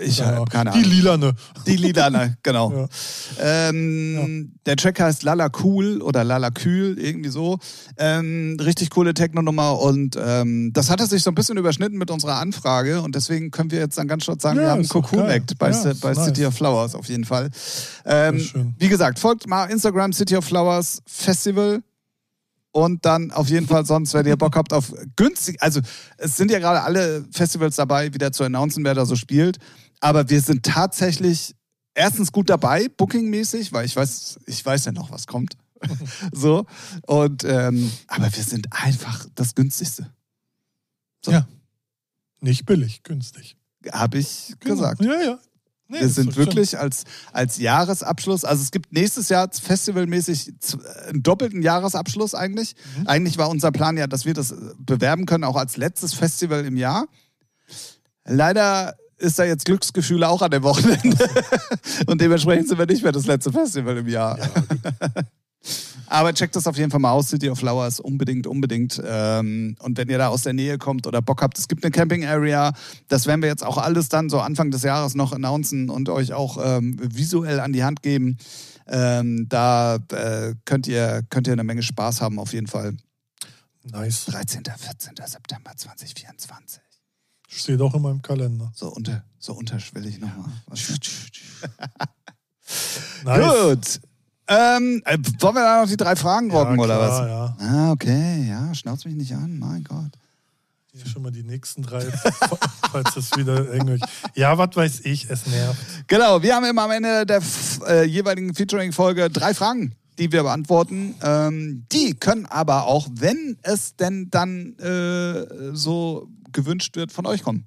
Ich Ja, habe keine Die Ahnung. lilane. Die Lilane, genau. Ja. Ähm, Der Track heißt Lala Cool oder Lala Kühl, irgendwie so. Ähm, richtig coole Techno-Nummer und ähm, das hatte sich so ein bisschen überschnitten mit unserer Anfrage und deswegen können wir jetzt dann ganz stolz sagen, Ja, wir haben einen. Act bei, Ja, bei nice. City of Flowers auf jeden Fall. Ähm, wie gesagt, folgt mal Instagram City of Flowers Festival. Und dann auf jeden Fall sonst, wenn ihr Bock habt auf günstig, also es sind ja gerade alle Festivals dabei, wieder zu announcen, wer da so spielt. Aber wir sind tatsächlich erstens gut dabei, bookingmäßig, weil ich weiß, ich weiß ja noch, was kommt. so. Und ähm, aber wir sind einfach das günstigste. So. Ja. Nicht billig, günstig. Habe ich Genau. gesagt. Ja, ja. Nee, Wir sind wirklich als, als Jahresabschluss, also es gibt nächstes Jahr festivalmäßig z- einen doppelten Jahresabschluss eigentlich. Mhm. Eigentlich war unser Plan ja, dass wir das äh, bewerben können, auch als letztes Festival im Jahr. Leider ist da jetzt Glücksgefühle auch an dem Wochenende. Und dementsprechend sind wir nicht mehr das letzte Festival im Jahr. Aber checkt das auf jeden Fall mal aus, City of Flowers, unbedingt, unbedingt. Ähm, und wenn ihr da aus der Nähe kommt oder Bock habt, es gibt eine Camping-Area, das werden wir jetzt auch alles dann so Anfang des Jahres noch announcen und euch auch ähm, visuell an die Hand geben. Ähm, da äh, könnt, ihr, könnt ihr eine Menge Spaß haben, auf jeden Fall. Nice. 13. 14. September 2024. Steht auch in meinem Kalender. So, unter, so unterschwellig nochmal. Nice. Gut. Ähm, äh, wollen wir da noch die drei Fragen rocken ja, oder was? klar, Ja. Ah, okay, ja, schnauz mich nicht an, mein Gott. Hier schon mal die nächsten drei, falls das wieder irgendwie. Ja, was weiß ich, es nervt. Genau, wir haben immer am Ende der äh, jeweiligen Featuring-Folge drei Fragen, die wir beantworten. Ähm, die können aber auch, wenn es denn dann äh, so gewünscht wird, von euch kommen.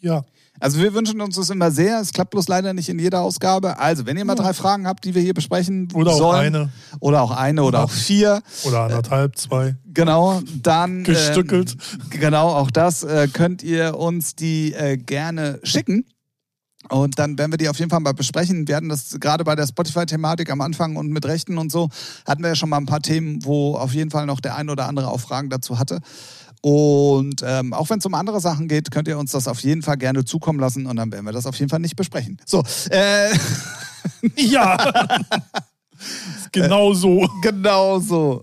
Ja, Also wir wünschen uns das immer sehr. Es klappt bloß leider nicht in jeder Ausgabe. Also wenn ihr mal drei Fragen habt, die wir hier besprechen oder auch sollen, eine oder auch eine oder Ja. auch vier, oder anderthalb, zwei. Genau, dann Gestückelt. Ähm, genau, auch das äh, könnt ihr uns die äh, gerne schicken. Und dann werden wir die auf jeden Fall mal besprechen. Wir hatten das gerade bei der Spotify-Thematik am Anfang und mit Rechten und so, hatten wir ja schon mal ein paar Themen, wo auf jeden Fall noch der ein oder andere auch Fragen dazu hatte. Und ähm, auch wenn es um andere Sachen geht, könnt ihr uns das auf jeden Fall gerne zukommen lassen und dann werden wir das auf jeden Fall nicht besprechen. So, äh, Ja. genau so. Genau so.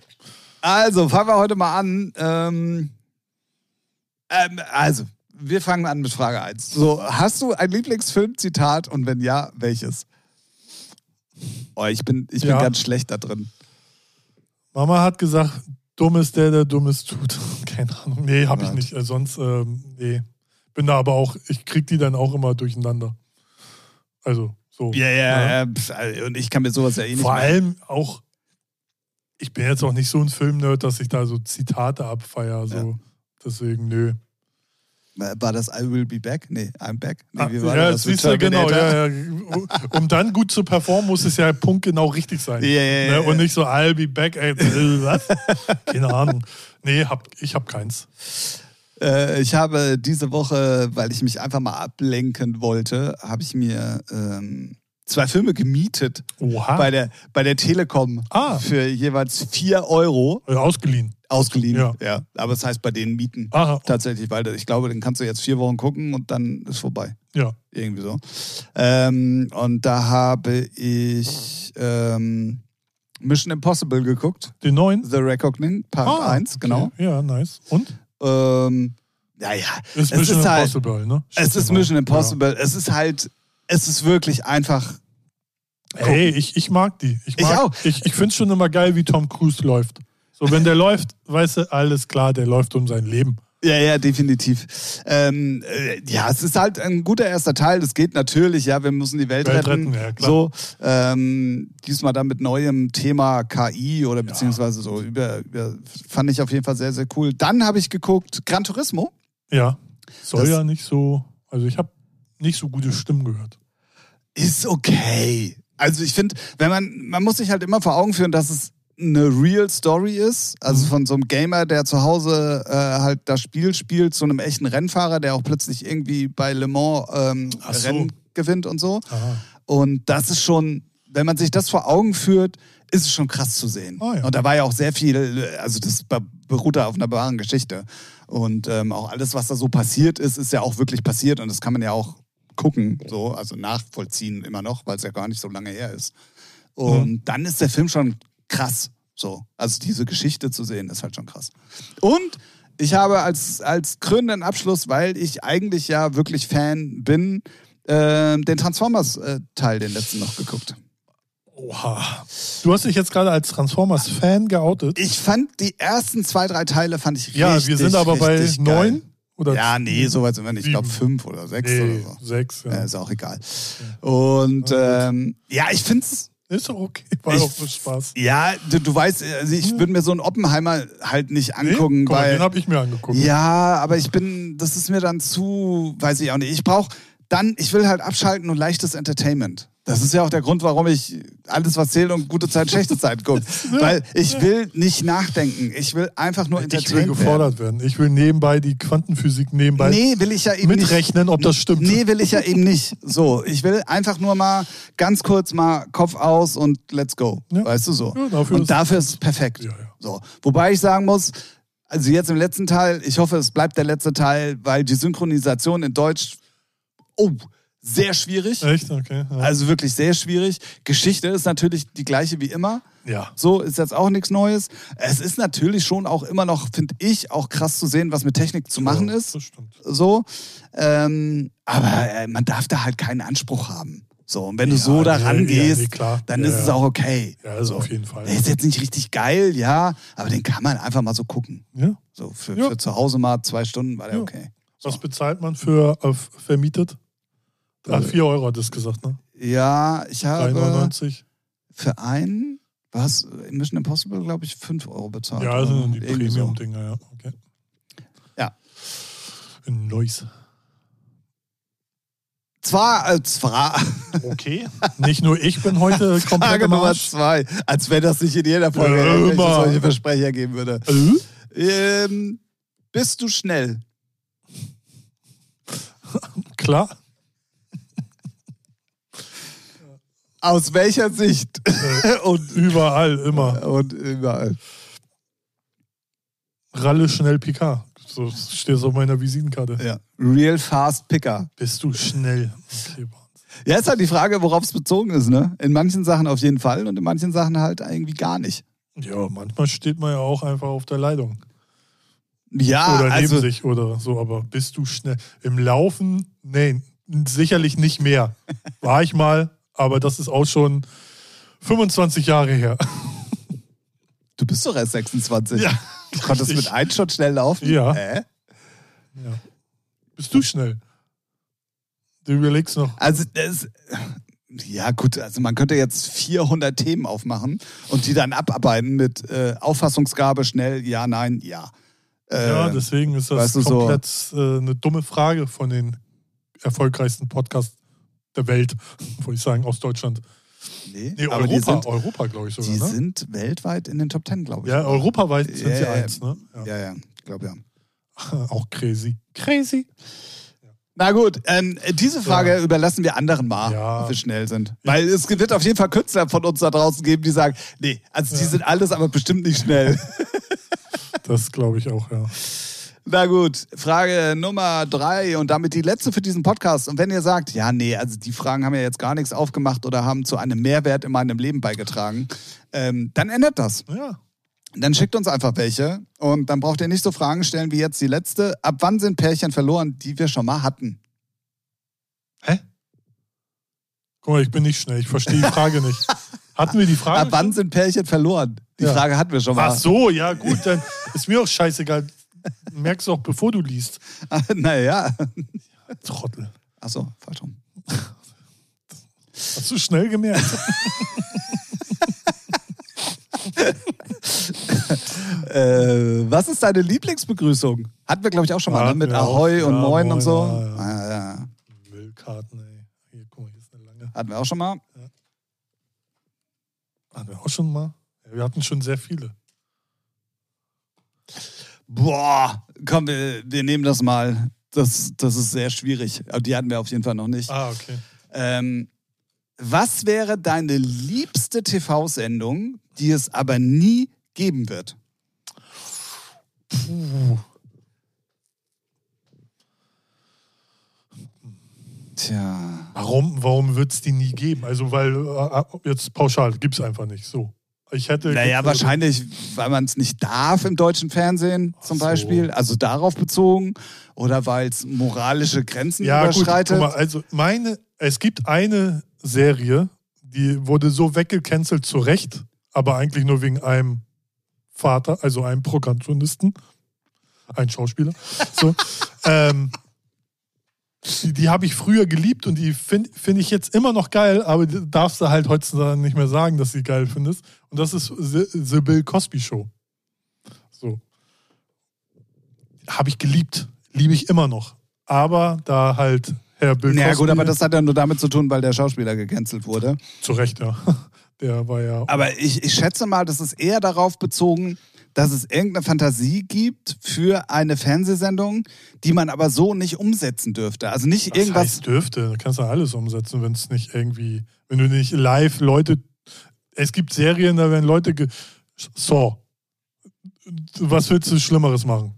Also, fangen wir heute mal an. Ähm, ähm, also, wir fangen an mit Frage 1. So, hast du ein Lieblingsfilmzitat und wenn ja, welches? Oh, ich bin, ich bin Ja. ganz schlecht da drin. Mama hat gesagt, dumm ist der, der Dummes tut. Keine Ahnung. Nee, hab ich nicht. Äh, sonst, ähm, nee. Bin da aber auch, ich krieg die dann auch immer durcheinander. Also, so. Ja, ja, ja. pf, Und ich kann mir sowas ja eh nicht Vor allem auch, ich bin jetzt auch nicht so ein Filmnerd, dass ich da so Zitate abfeier. So. Ja. Deswegen, nö. War das I will be back? Nee, I'm back. Nee, Ah, wie war ja, das? siehst du, genau. Ja, ja. Um dann gut zu performen, muss es ja punktgenau richtig sein. Ja, ja, ne? Und nicht so, I'll be back. Ey, was? Keine Ahnung. Nee, hab, ich hab keins. Äh, ich habe diese Woche, weil ich mich einfach mal ablenken wollte, habe ich mir ähm, zwei Filme gemietet Oha. bei der, bei der Telekom Ah. für jeweils 4 Euro ausgeliehen. Ausgeliehen. Ja. Ja. Aber das heißt bei denen mieten. Aha. Tatsächlich, weil ich glaube, den kannst du jetzt vier Wochen gucken und dann ist vorbei. Ja. Irgendwie so. Ähm, und da habe ich ähm, Mission Impossible geguckt. Den neuen? The Reckoning, Part Ah, 1, okay. genau. Ja, nice. Und? Ähm, ja, ja. Ist es Mission ist halt, Impossible, ne? Es Steht ist. Mission Impossible. Es ist halt, es ist wirklich einfach. Ja. Hey, ich, ich mag die. Ich, Ich mag, auch. Ich, ich finde schon immer geil, wie Tom Cruise läuft. So, wenn der läuft, weißt du, alles klar, der läuft um sein Leben. Ja, ja, definitiv. Ähm, äh, ja, es ist halt ein guter erster Teil. Das geht natürlich, ja, wir müssen die Welt, Welt retten. retten, ja, klar. so, ähm, diesmal dann mit neuem Thema KI oder beziehungsweise so über, über fand ich auf jeden Fall sehr, sehr cool. Dann habe ich geguckt Gran Turismo. Ja. Soll Das- ja nicht so. Also ich habe nicht so gute Stimmen gehört. Ist okay. Also ich finde, wenn man, man muss sich halt immer vor Augen führen, dass es eine real Story ist, also Mhm. von so einem Gamer, der zu Hause äh, halt das Spiel spielt, zu einem echten Rennfahrer, der auch plötzlich irgendwie bei Le Mans ähm, so. Rennen gewinnt und so. Aha. Und das ist schon, wenn man sich das vor Augen führt, ist es schon krass zu sehen. Ah, ja. Und da war ja auch sehr viel, also das be- beruht da auf einer wahren Geschichte. Und ähm, auch alles, was da so passiert ist, ist ja auch wirklich passiert. Und das kann man ja auch gucken, so, also nachvollziehen immer noch, weil es ja gar nicht so lange her ist. Und dann ist der Film schon krass. So, also diese Geschichte zu sehen, ist halt schon krass. Und ich habe als, als krönenden Abschluss, weil ich eigentlich ja wirklich Fan bin, äh, den Transformers-Teil, den letzten noch geguckt. Oha. Du hast dich jetzt gerade als Transformers-Fan geoutet. Ich fand die ersten zwei, drei Teile fand ich richtig, ja, wir sind aber bei neun oder Ja, nee, so weit sind wir nicht. Ich glaube fünf oder sechs nee, oder so. sechs. Ja. Ja, ist auch egal. Und ähm, ja, ich finde es Ist doch okay. War Ich- auch für Spaß. Ja, du, du weißt, also ich würde mir so einen Oppenheimer halt nicht angucken, nee, mal, weil. den habe ich mir angeguckt. ja, aber ich bin, das ist mir dann zu, weiß ich auch nicht. Ich brauche dann, ich will halt abschalten und leichtes Entertainment. Das ist ja auch der Grund, warum ich alles, was zählt und gute Zeit, schlechte Zeit gucke. Weil ich will nicht nachdenken. Ich will einfach nur Ich will entertained werden. gefordert werden. Ich will nebenbei die Quantenphysik nebenbei Nee, will ich ja eben nicht. mitrechnen, ob das stimmt. Nee, will ich ja eben nicht. So, ich will einfach nur mal ganz kurz mal Kopf aus und let's go. Ja. Weißt du so? Ja, dafür und ist- dafür ist es perfekt. Ja, ja. So. Wobei ich sagen muss, also jetzt im letzten Teil, ich hoffe, es bleibt der letzte Teil, weil die Synchronisation in Deutsch, oh, sehr schwierig. Echt? Okay. Ja. Also wirklich sehr schwierig. Geschichte ist natürlich die gleiche wie immer. ja. So ist jetzt auch nichts Neues. Es ist natürlich schon auch immer noch, finde ich, auch krass zu sehen, was mit Technik zu machen Ja, ist Das stimmt. so. Ähm, aber äh, man darf da halt keinen Anspruch haben. So, und wenn du Ja, so da rangehst, ja, nee, dann Ja, ist es ja. auch okay. Ja, also so. auf jeden Fall. Der ist jetzt nicht richtig geil, ja, aber den kann man einfach mal so gucken. Ja. So für, für zu Hause mal zwei Stunden war der okay. Was bezahlt man für äh, vermietet? Äh, 4 Euro hat es gesagt, ne? Ja, ich habe 3,99. für einen, was, in Mission Impossible, glaube ich, 5 Euro bezahlt. Ja, sind die. Premium-Dinger, ja. Okay. Ja. Neues. Zwar, äh, zwar, Okay. Nicht nur ich bin heute komplett Frage Nummer zwei, als wenn das nicht in jeder Folge Ja, solche Versprecher geben würde. Äh? Ähm, bist du schnell? Klar. Aus welcher Sicht? und, Überall, immer. und überall. Ralle schnell Picard. So steht es auf meiner Visitenkarte. Ja. Real Fast Picker. Bist du schnell? Okay. Ja, ist halt die Frage, worauf es bezogen ist, ne? In manchen Sachen auf jeden Fall und in manchen Sachen halt irgendwie gar nicht. Ja, manchmal steht man ja auch einfach auf der Leitung. Ja, oder neben also, sich oder so, aber bist du schnell? Im Laufen? Nee, sicherlich nicht mehr. War ich mal, aber das ist auch schon 25 Jahre her. du bist doch erst 26. Ja, Du konntest mit eins schon schnell laufen? Ja. Äh? Ja. Bist du schnell? Du überlegst noch. Also, das, ja, gut, also man könnte jetzt 400 Themen aufmachen und die dann abarbeiten mit äh, Auffassungsgabe, schnell, ja, nein, ja. Äh, ja, deswegen ist das du, so- komplett äh, eine dumme Frage von den erfolgreichsten Podcasts der Welt, würde ich sagen, aus Deutschland. nee, Nee, aber die Europa, sind, Europa glaube ich sogar. die ne? sind weltweit in den Top Ten, glaube ich. ja, europaweit sind Ja, sie ja, eins. Ne? Ja. Ja, ja, glaube ja. Auch crazy. Crazy. Na gut, ähm, diese Frage Ja. überlassen wir anderen mal, Ja. ob wir schnell sind. Weil es wird auf jeden Fall Künstler von uns da draußen geben, die sagen, nee, also die sind alles, aber bestimmt nicht schnell. Das glaube ich auch, ja. Na gut, Frage Nummer drei und damit die letzte für diesen Podcast. Und wenn ihr sagt, ja, nee, also die Fragen haben ja jetzt gar nichts aufgemacht oder haben zu einem Mehrwert in meinem Leben beigetragen, ähm, dann ändert das. Ja. Dann schickt uns einfach welche und dann braucht ihr nicht so Fragen stellen wie jetzt die letzte. Ab wann sind Pärchen verloren, die wir schon mal hatten? Hä? Guck mal, ich bin nicht schnell. Ich verstehe die Frage nicht. Hatten wir die Frage? Ab wann sind Pärchen verloren? Die Ja. Frage hatten wir schon mal. Ach so, ja, gut, dann ist mir auch scheißegal. Merkst du auch, bevor du liest. naja. Trottel. Achso, falsch rum. Hast du schnell gemerkt? äh, was ist deine Lieblingsbegrüßung? Hatten wir, glaube ich, auch schon mal, ne? Mit. Ahoi und Ja, Moin und Moin, so. ja, ja. Ah, ja. Müllkarten, ey. Hier, guck mal, hier ist eine lange. Hatten wir auch schon mal. Hatten wir auch schon mal? Ja, wir hatten schon sehr viele. Boah, komm, wir, wir nehmen das mal. Das, das ist sehr schwierig. Aber die hatten wir auf jeden Fall noch nicht. Ah, okay. Ähm, was wäre deine liebste TV-Sendung, die es aber nie geben wird? Puh. Tja. Warum, warum wird es die nie geben? Also, weil äh, jetzt pauschal gibt es einfach nicht. So. Ich hätte. Naja, wahrscheinlich, weil man es nicht darf im deutschen Fernsehen zum so. Beispiel. Also darauf bezogen. Oder weil es moralische Grenzen Ja, gut, überschreitet. guck mal, also meine, es gibt eine Serie, die wurde so weggecancelt zu Recht, aber eigentlich nur wegen einem Vater, also einem Protagonisten, ein Schauspieler. So, ähm, die die habe ich früher geliebt und die finde find ich jetzt immer noch geil, aber darfst du halt heutzutage nicht mehr sagen, dass du sie geil findest. Und das ist The, The Bill Cosby Show. So. Habe ich geliebt. Liebe ich immer noch. Aber da halt Herr Bill ja, Cosby. gut, aber das hat ja nur damit zu tun, weil der Schauspieler gecancelt wurde. Zu Recht, ja. Der war ja. Aber ich, ich schätze mal, das ist eher darauf bezogen, dass es irgendeine Fantasie gibt für eine Fernsehsendung, die man aber so nicht umsetzen dürfte. Also nicht Was irgendwas. heißt dürfte? Da kannst du alles umsetzen, wenn es nicht irgendwie, wenn du nicht live Leute. Es gibt Serien, da werden Leute. Ge so. Was willst du Schlimmeres machen?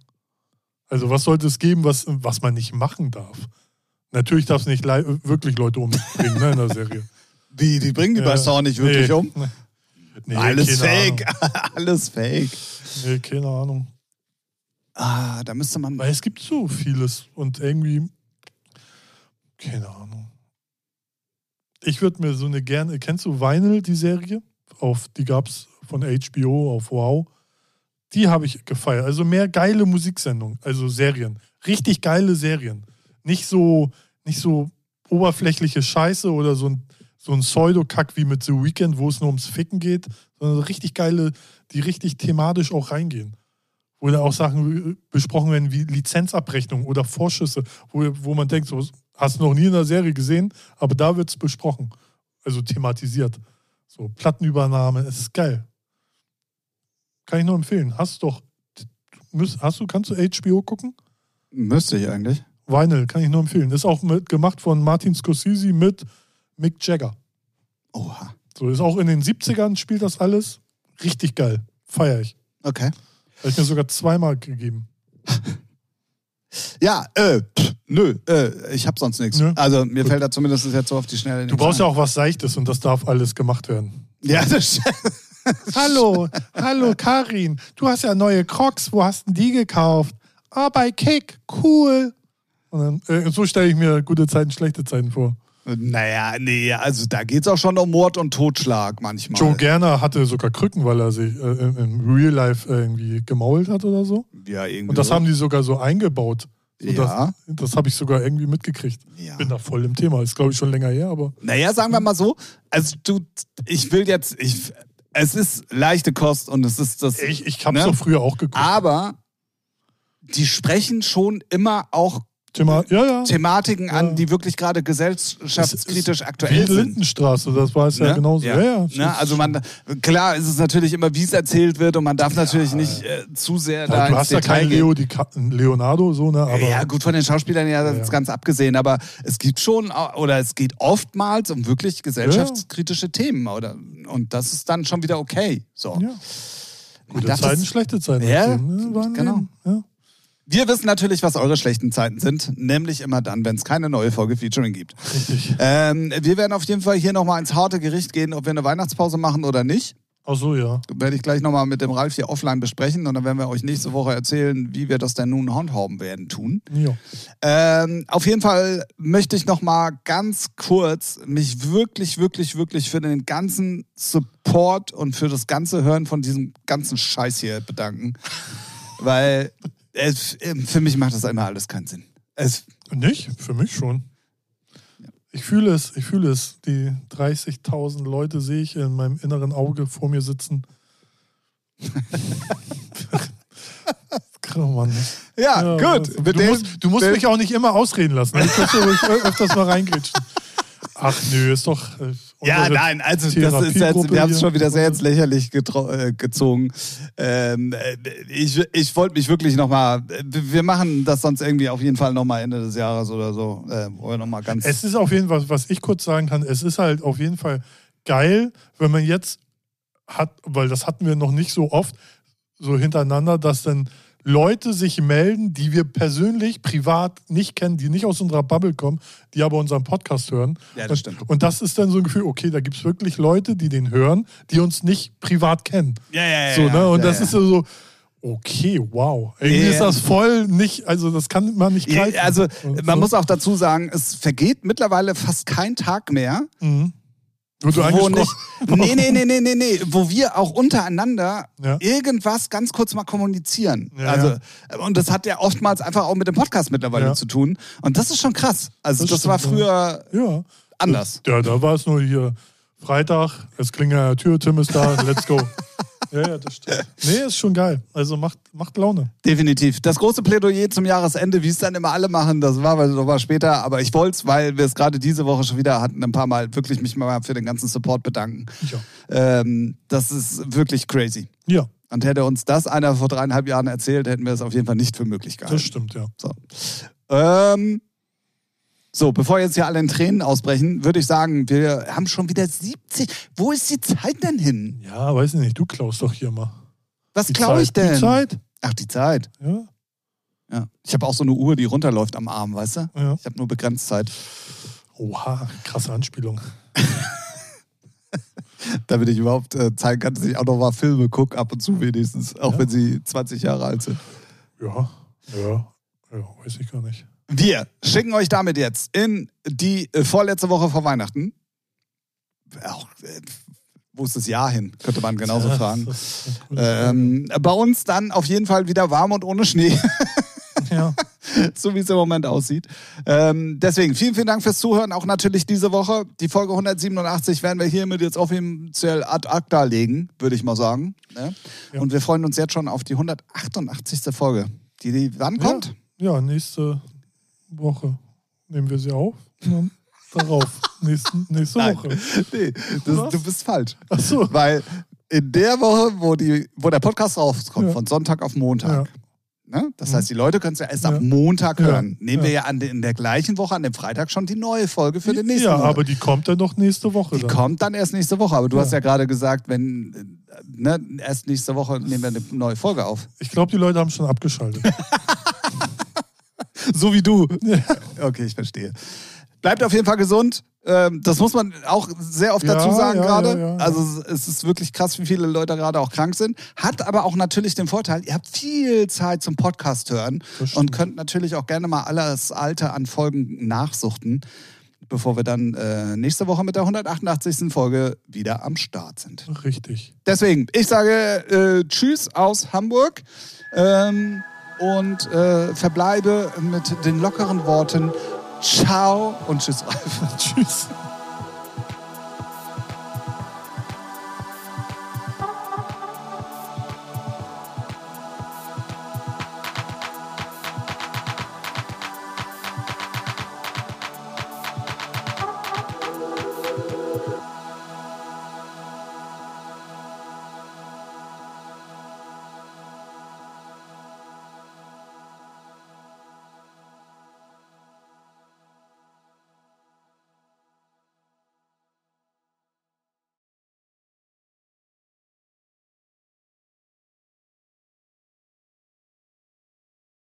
Also, was sollte es geben, was, was man nicht machen darf? Natürlich darfst du nicht li- wirklich Leute umbringen ne, in der Serie. Wie, die bringen die bei Ja. Saw nicht wirklich nee. um? Nee, Alles fake. Alles fake. Nee, keine Ahnung. Ah, da müsste man. Weil es gibt so vieles und irgendwie. Keine Ahnung. Ich würde mir so eine gerne. Kennst du Vinyl, die Serie? Auf, die gab es von HBO auf Wow. Die habe ich gefeiert. Also mehr geile Musiksendungen, also Serien. Richtig geile Serien. Nicht so, nicht so oberflächliche Scheiße oder so ein, so ein Pseudokack wie mit The Weeknd, wo es nur ums Ficken geht, sondern so richtig geile, die richtig thematisch auch reingehen. Wo da auch Sachen besprochen werden wie Lizenzabrechnung oder Vorschüsse, wo, wo man denkt, so, hast du noch nie in der Serie gesehen, aber da wird es besprochen. Also thematisiert. So, Plattenübernahme, es ist geil. Kann ich nur empfehlen. Hast du doch. Hast du, kannst du HBO gucken? Müsste ich eigentlich. Vinyl, kann ich nur empfehlen. Ist auch mit, gemacht von Martin Scorsese mit Mick Jagger. Oha. So, ist auch in den 70ern spielt das alles. Richtig geil. Feier ich. Okay. Habe ich mir sogar zweimal gegeben. Ja, äh, pff, nö, äh, ich hab sonst nichts. Also mir Gut. fällt da zumindest jetzt so auf die Schnelle. Du brauchst ja auch was Seichtes und das darf alles gemacht werden. Ja, das Hallo, hallo Karin. Du hast ja neue Crocs. Wo hast denn die gekauft? Ah, bei Kick. Cool. Und dann, äh, so stelle ich mir gute Zeiten, schlechte Zeiten vor. Naja, nee, also da geht's auch schon um Mord und Totschlag manchmal. Joe Gerner hatte sogar Krücken, weil er sich äh, im- Real Life irgendwie gemault hat oder so. Ja, irgendwie. Und das so. haben die sogar so eingebaut. So, Ja. Das, das habe ich sogar irgendwie mitgekriegt. Ja. Bin da voll im Thema. Ist, glaube ich, schon länger her, aber Naja, sagen wir mal so, also du, ich will jetzt, ich, es ist leichte Kost und es ist das. ich, ich habe es Ne? doch früher auch geguckt. Aber die sprechen schon immer auch Thema, ja, ja. Thematiken an, die wirklich gerade gesellschaftskritisch aktuell sind. Lindenstraße, das war es ja Ne? genauso. Ja. Ne? Also man, klar ist es natürlich immer, wie es erzählt wird und man darf natürlich nicht äh, zu sehr da du hast ja keinen gehen. Leo, die Leonardo, so, ne? Aber ja, gut, von den Schauspielern ja, das ist ganz abgesehen, aber es gibt schon, oder es geht oftmals um wirklich gesellschaftskritische Themen, oder? Und das ist dann schon wieder okay. So. Gute Zeiten, schlechte Zeiten. Ja, ne? Genau. Ja. Wir wissen natürlich, was eure schlechten Zeiten sind, nämlich immer dann, wenn es keine neue Folge Featuring gibt. Richtig. Ähm, wir werden auf jeden Fall hier nochmal ins harte Gericht gehen, ob wir eine Weihnachtspause machen oder nicht. Ach so, ja. Werde ich gleich nochmal mit dem Ralf hier offline besprechen und dann werden wir euch nächste Woche erzählen, wie wir das denn nun handhaben werden tun. ja. Ähm, auf jeden Fall möchte ich nochmal ganz kurz mich wirklich, wirklich, wirklich für den ganzen Support und für das ganze Hören von diesem ganzen Scheiß hier bedanken. Weil es, für mich macht das immer alles keinen Sinn. Es, Nicht? Für mich schon. Ich fühle es, ich fühle es. Die 30.000 Leute sehe ich in meinem inneren Auge vor mir sitzen. oh Mann. ja, gut. Du, musst, du musst mich auch nicht immer ausreden lassen. Ich ö- öfters mal reingritschen. Ach nö, ist doch. Ja, nein, also das ist jetzt, wir haben es schon wieder sehr ins Lächerlich äh, gezogen. Ähm, äh, ich ich wollte mich wirklich nochmal, wir machen das sonst irgendwie auf jeden Fall nochmal Ende des Jahres oder so, äh, wo wir nochmal ganz... Es ist auf jeden Fall, was ich kurz sagen kann, es ist halt auf jeden Fall geil, wenn man jetzt hat, weil das hatten wir noch nicht so oft, so hintereinander, dass dann Leute sich melden, die wir persönlich, privat nicht kennen, die nicht aus unserer Bubble kommen, die aber unseren Podcast hören. Ja, das und, stimmt. Und das ist dann so ein Gefühl, okay, da gibt es wirklich Leute, die den hören, die uns nicht privat kennen. ja, ja, ja. So, ne? Und ja, das ja. ist so, okay, wow. Irgendwie Ja, ist das voll nicht, also das kann man nicht greifen. Also man muss auch dazu sagen, es vergeht mittlerweile fast kein Tag mehr, Mhm. Wo du wo nicht, nee, nee, nee, nee, nee, nee, wo wir auch untereinander Ja. irgendwas ganz kurz mal kommunizieren. Ja, also, und das hat ja oftmals einfach auch mit dem Podcast mittlerweile Ja. zu tun. Und das ist schon krass. Also das, Das war früher Ja. anders. Ja, da war es nur hier Freitag, es klingelt an der Tür, Tim ist da, let's go. ja, ja, das stimmt. Nee, ist schon geil. Also macht, macht Laune. Definitiv. Das große Plädoyer zum Jahresende, wie es dann immer alle machen, das war noch mal später. Aber ich wollte es, weil wir es gerade diese Woche schon wieder hatten, ein paar Mal wirklich mich mal für den ganzen Support bedanken. Ja. Ähm, das ist wirklich crazy. Ja, Und hätte uns das einer vor dreieinhalb Jahren erzählt, hätten wir es auf jeden Fall nicht für möglich gehalten. das stimmt, ja. So. Ähm, so, bevor jetzt hier alle in Tränen ausbrechen, würde ich sagen, wir haben schon wieder 70. Wo ist die Zeit denn hin? Ja, weiß ich nicht, du klaust doch hier mal. Was Die Zeit. ich denn? Die Zeit? Ach, die Zeit. Ja, Ja. Ich habe auch so eine Uhr, die runterläuft am Arm, weißt du? ja. Ich habe nur begrenzt Zeit. Oha, krasse Anspielung. Damit ich überhaupt äh, zeigen kann, dass ich auch noch mal Filme gucke, ab und zu wenigstens, auch Ja. wenn sie 20 Jahre alt sind. Ja, ja, ja, weiß ich gar nicht. Wir schicken euch damit jetzt in die äh, vorletzte Woche vor Weihnachten. Auch, äh, wo ist das Jahr hin? Könnte man genauso ja, fragen. Ähm, bei uns dann auf jeden Fall wieder warm und ohne Schnee, ja. so wie es im Moment aussieht. Ähm, deswegen vielen, vielen Dank fürs Zuhören. Auch natürlich diese Woche. Die Folge 187 werden wir hiermit jetzt offiziell ad acta legen, würde ich mal sagen. Ne? Ja. Und wir freuen uns jetzt schon auf die 188. Folge. Die, die wann kommt? Ja, nächste Woche nehmen wir sie auf. Und dann darauf, nächsten, nächste Nein. Woche. Nee, das, du bist falsch. Ach so. Weil in der Woche, wo, die, wo der Podcast rauskommt, Ja. von Sonntag auf Montag, ne? das heißt, die Leute können es ja erst Ja. ab Montag Ja. hören. Nehmen wir Ja. ja an, in der gleichen Woche, an dem Freitag, schon die neue Folge für den nächsten Ja, Monat. aber die kommt dann noch nächste Woche. die dann. kommt dann erst nächste Woche. Aber du Ja. hast ja gerade gesagt, wenn äh, ne, erst nächste Woche nehmen wir eine neue Folge auf. Ich glaube, die Leute haben schon abgeschaltet. So wie du. Okay, ich verstehe. Bleibt auf jeden Fall gesund. Ähm, Das muss man auch sehr oft Ja, dazu sagen ja, gerade. ja. Also es ist wirklich krass, wie viele Leute gerade auch krank sind. Hat aber auch natürlich den Vorteil, ihr habt viel Zeit zum Podcast hören und könnt natürlich auch gerne mal alles Alte an Folgen nachsuchten, bevor wir dann äh, nächste Woche mit der 188. Folge wieder am Start sind. Richtig. Deswegen, ich sage äh, Tschüss aus Hamburg ähm, und äh, verbleibe mit den lockeren Worten Ciao und Tschüss, Ralf. Tschüss.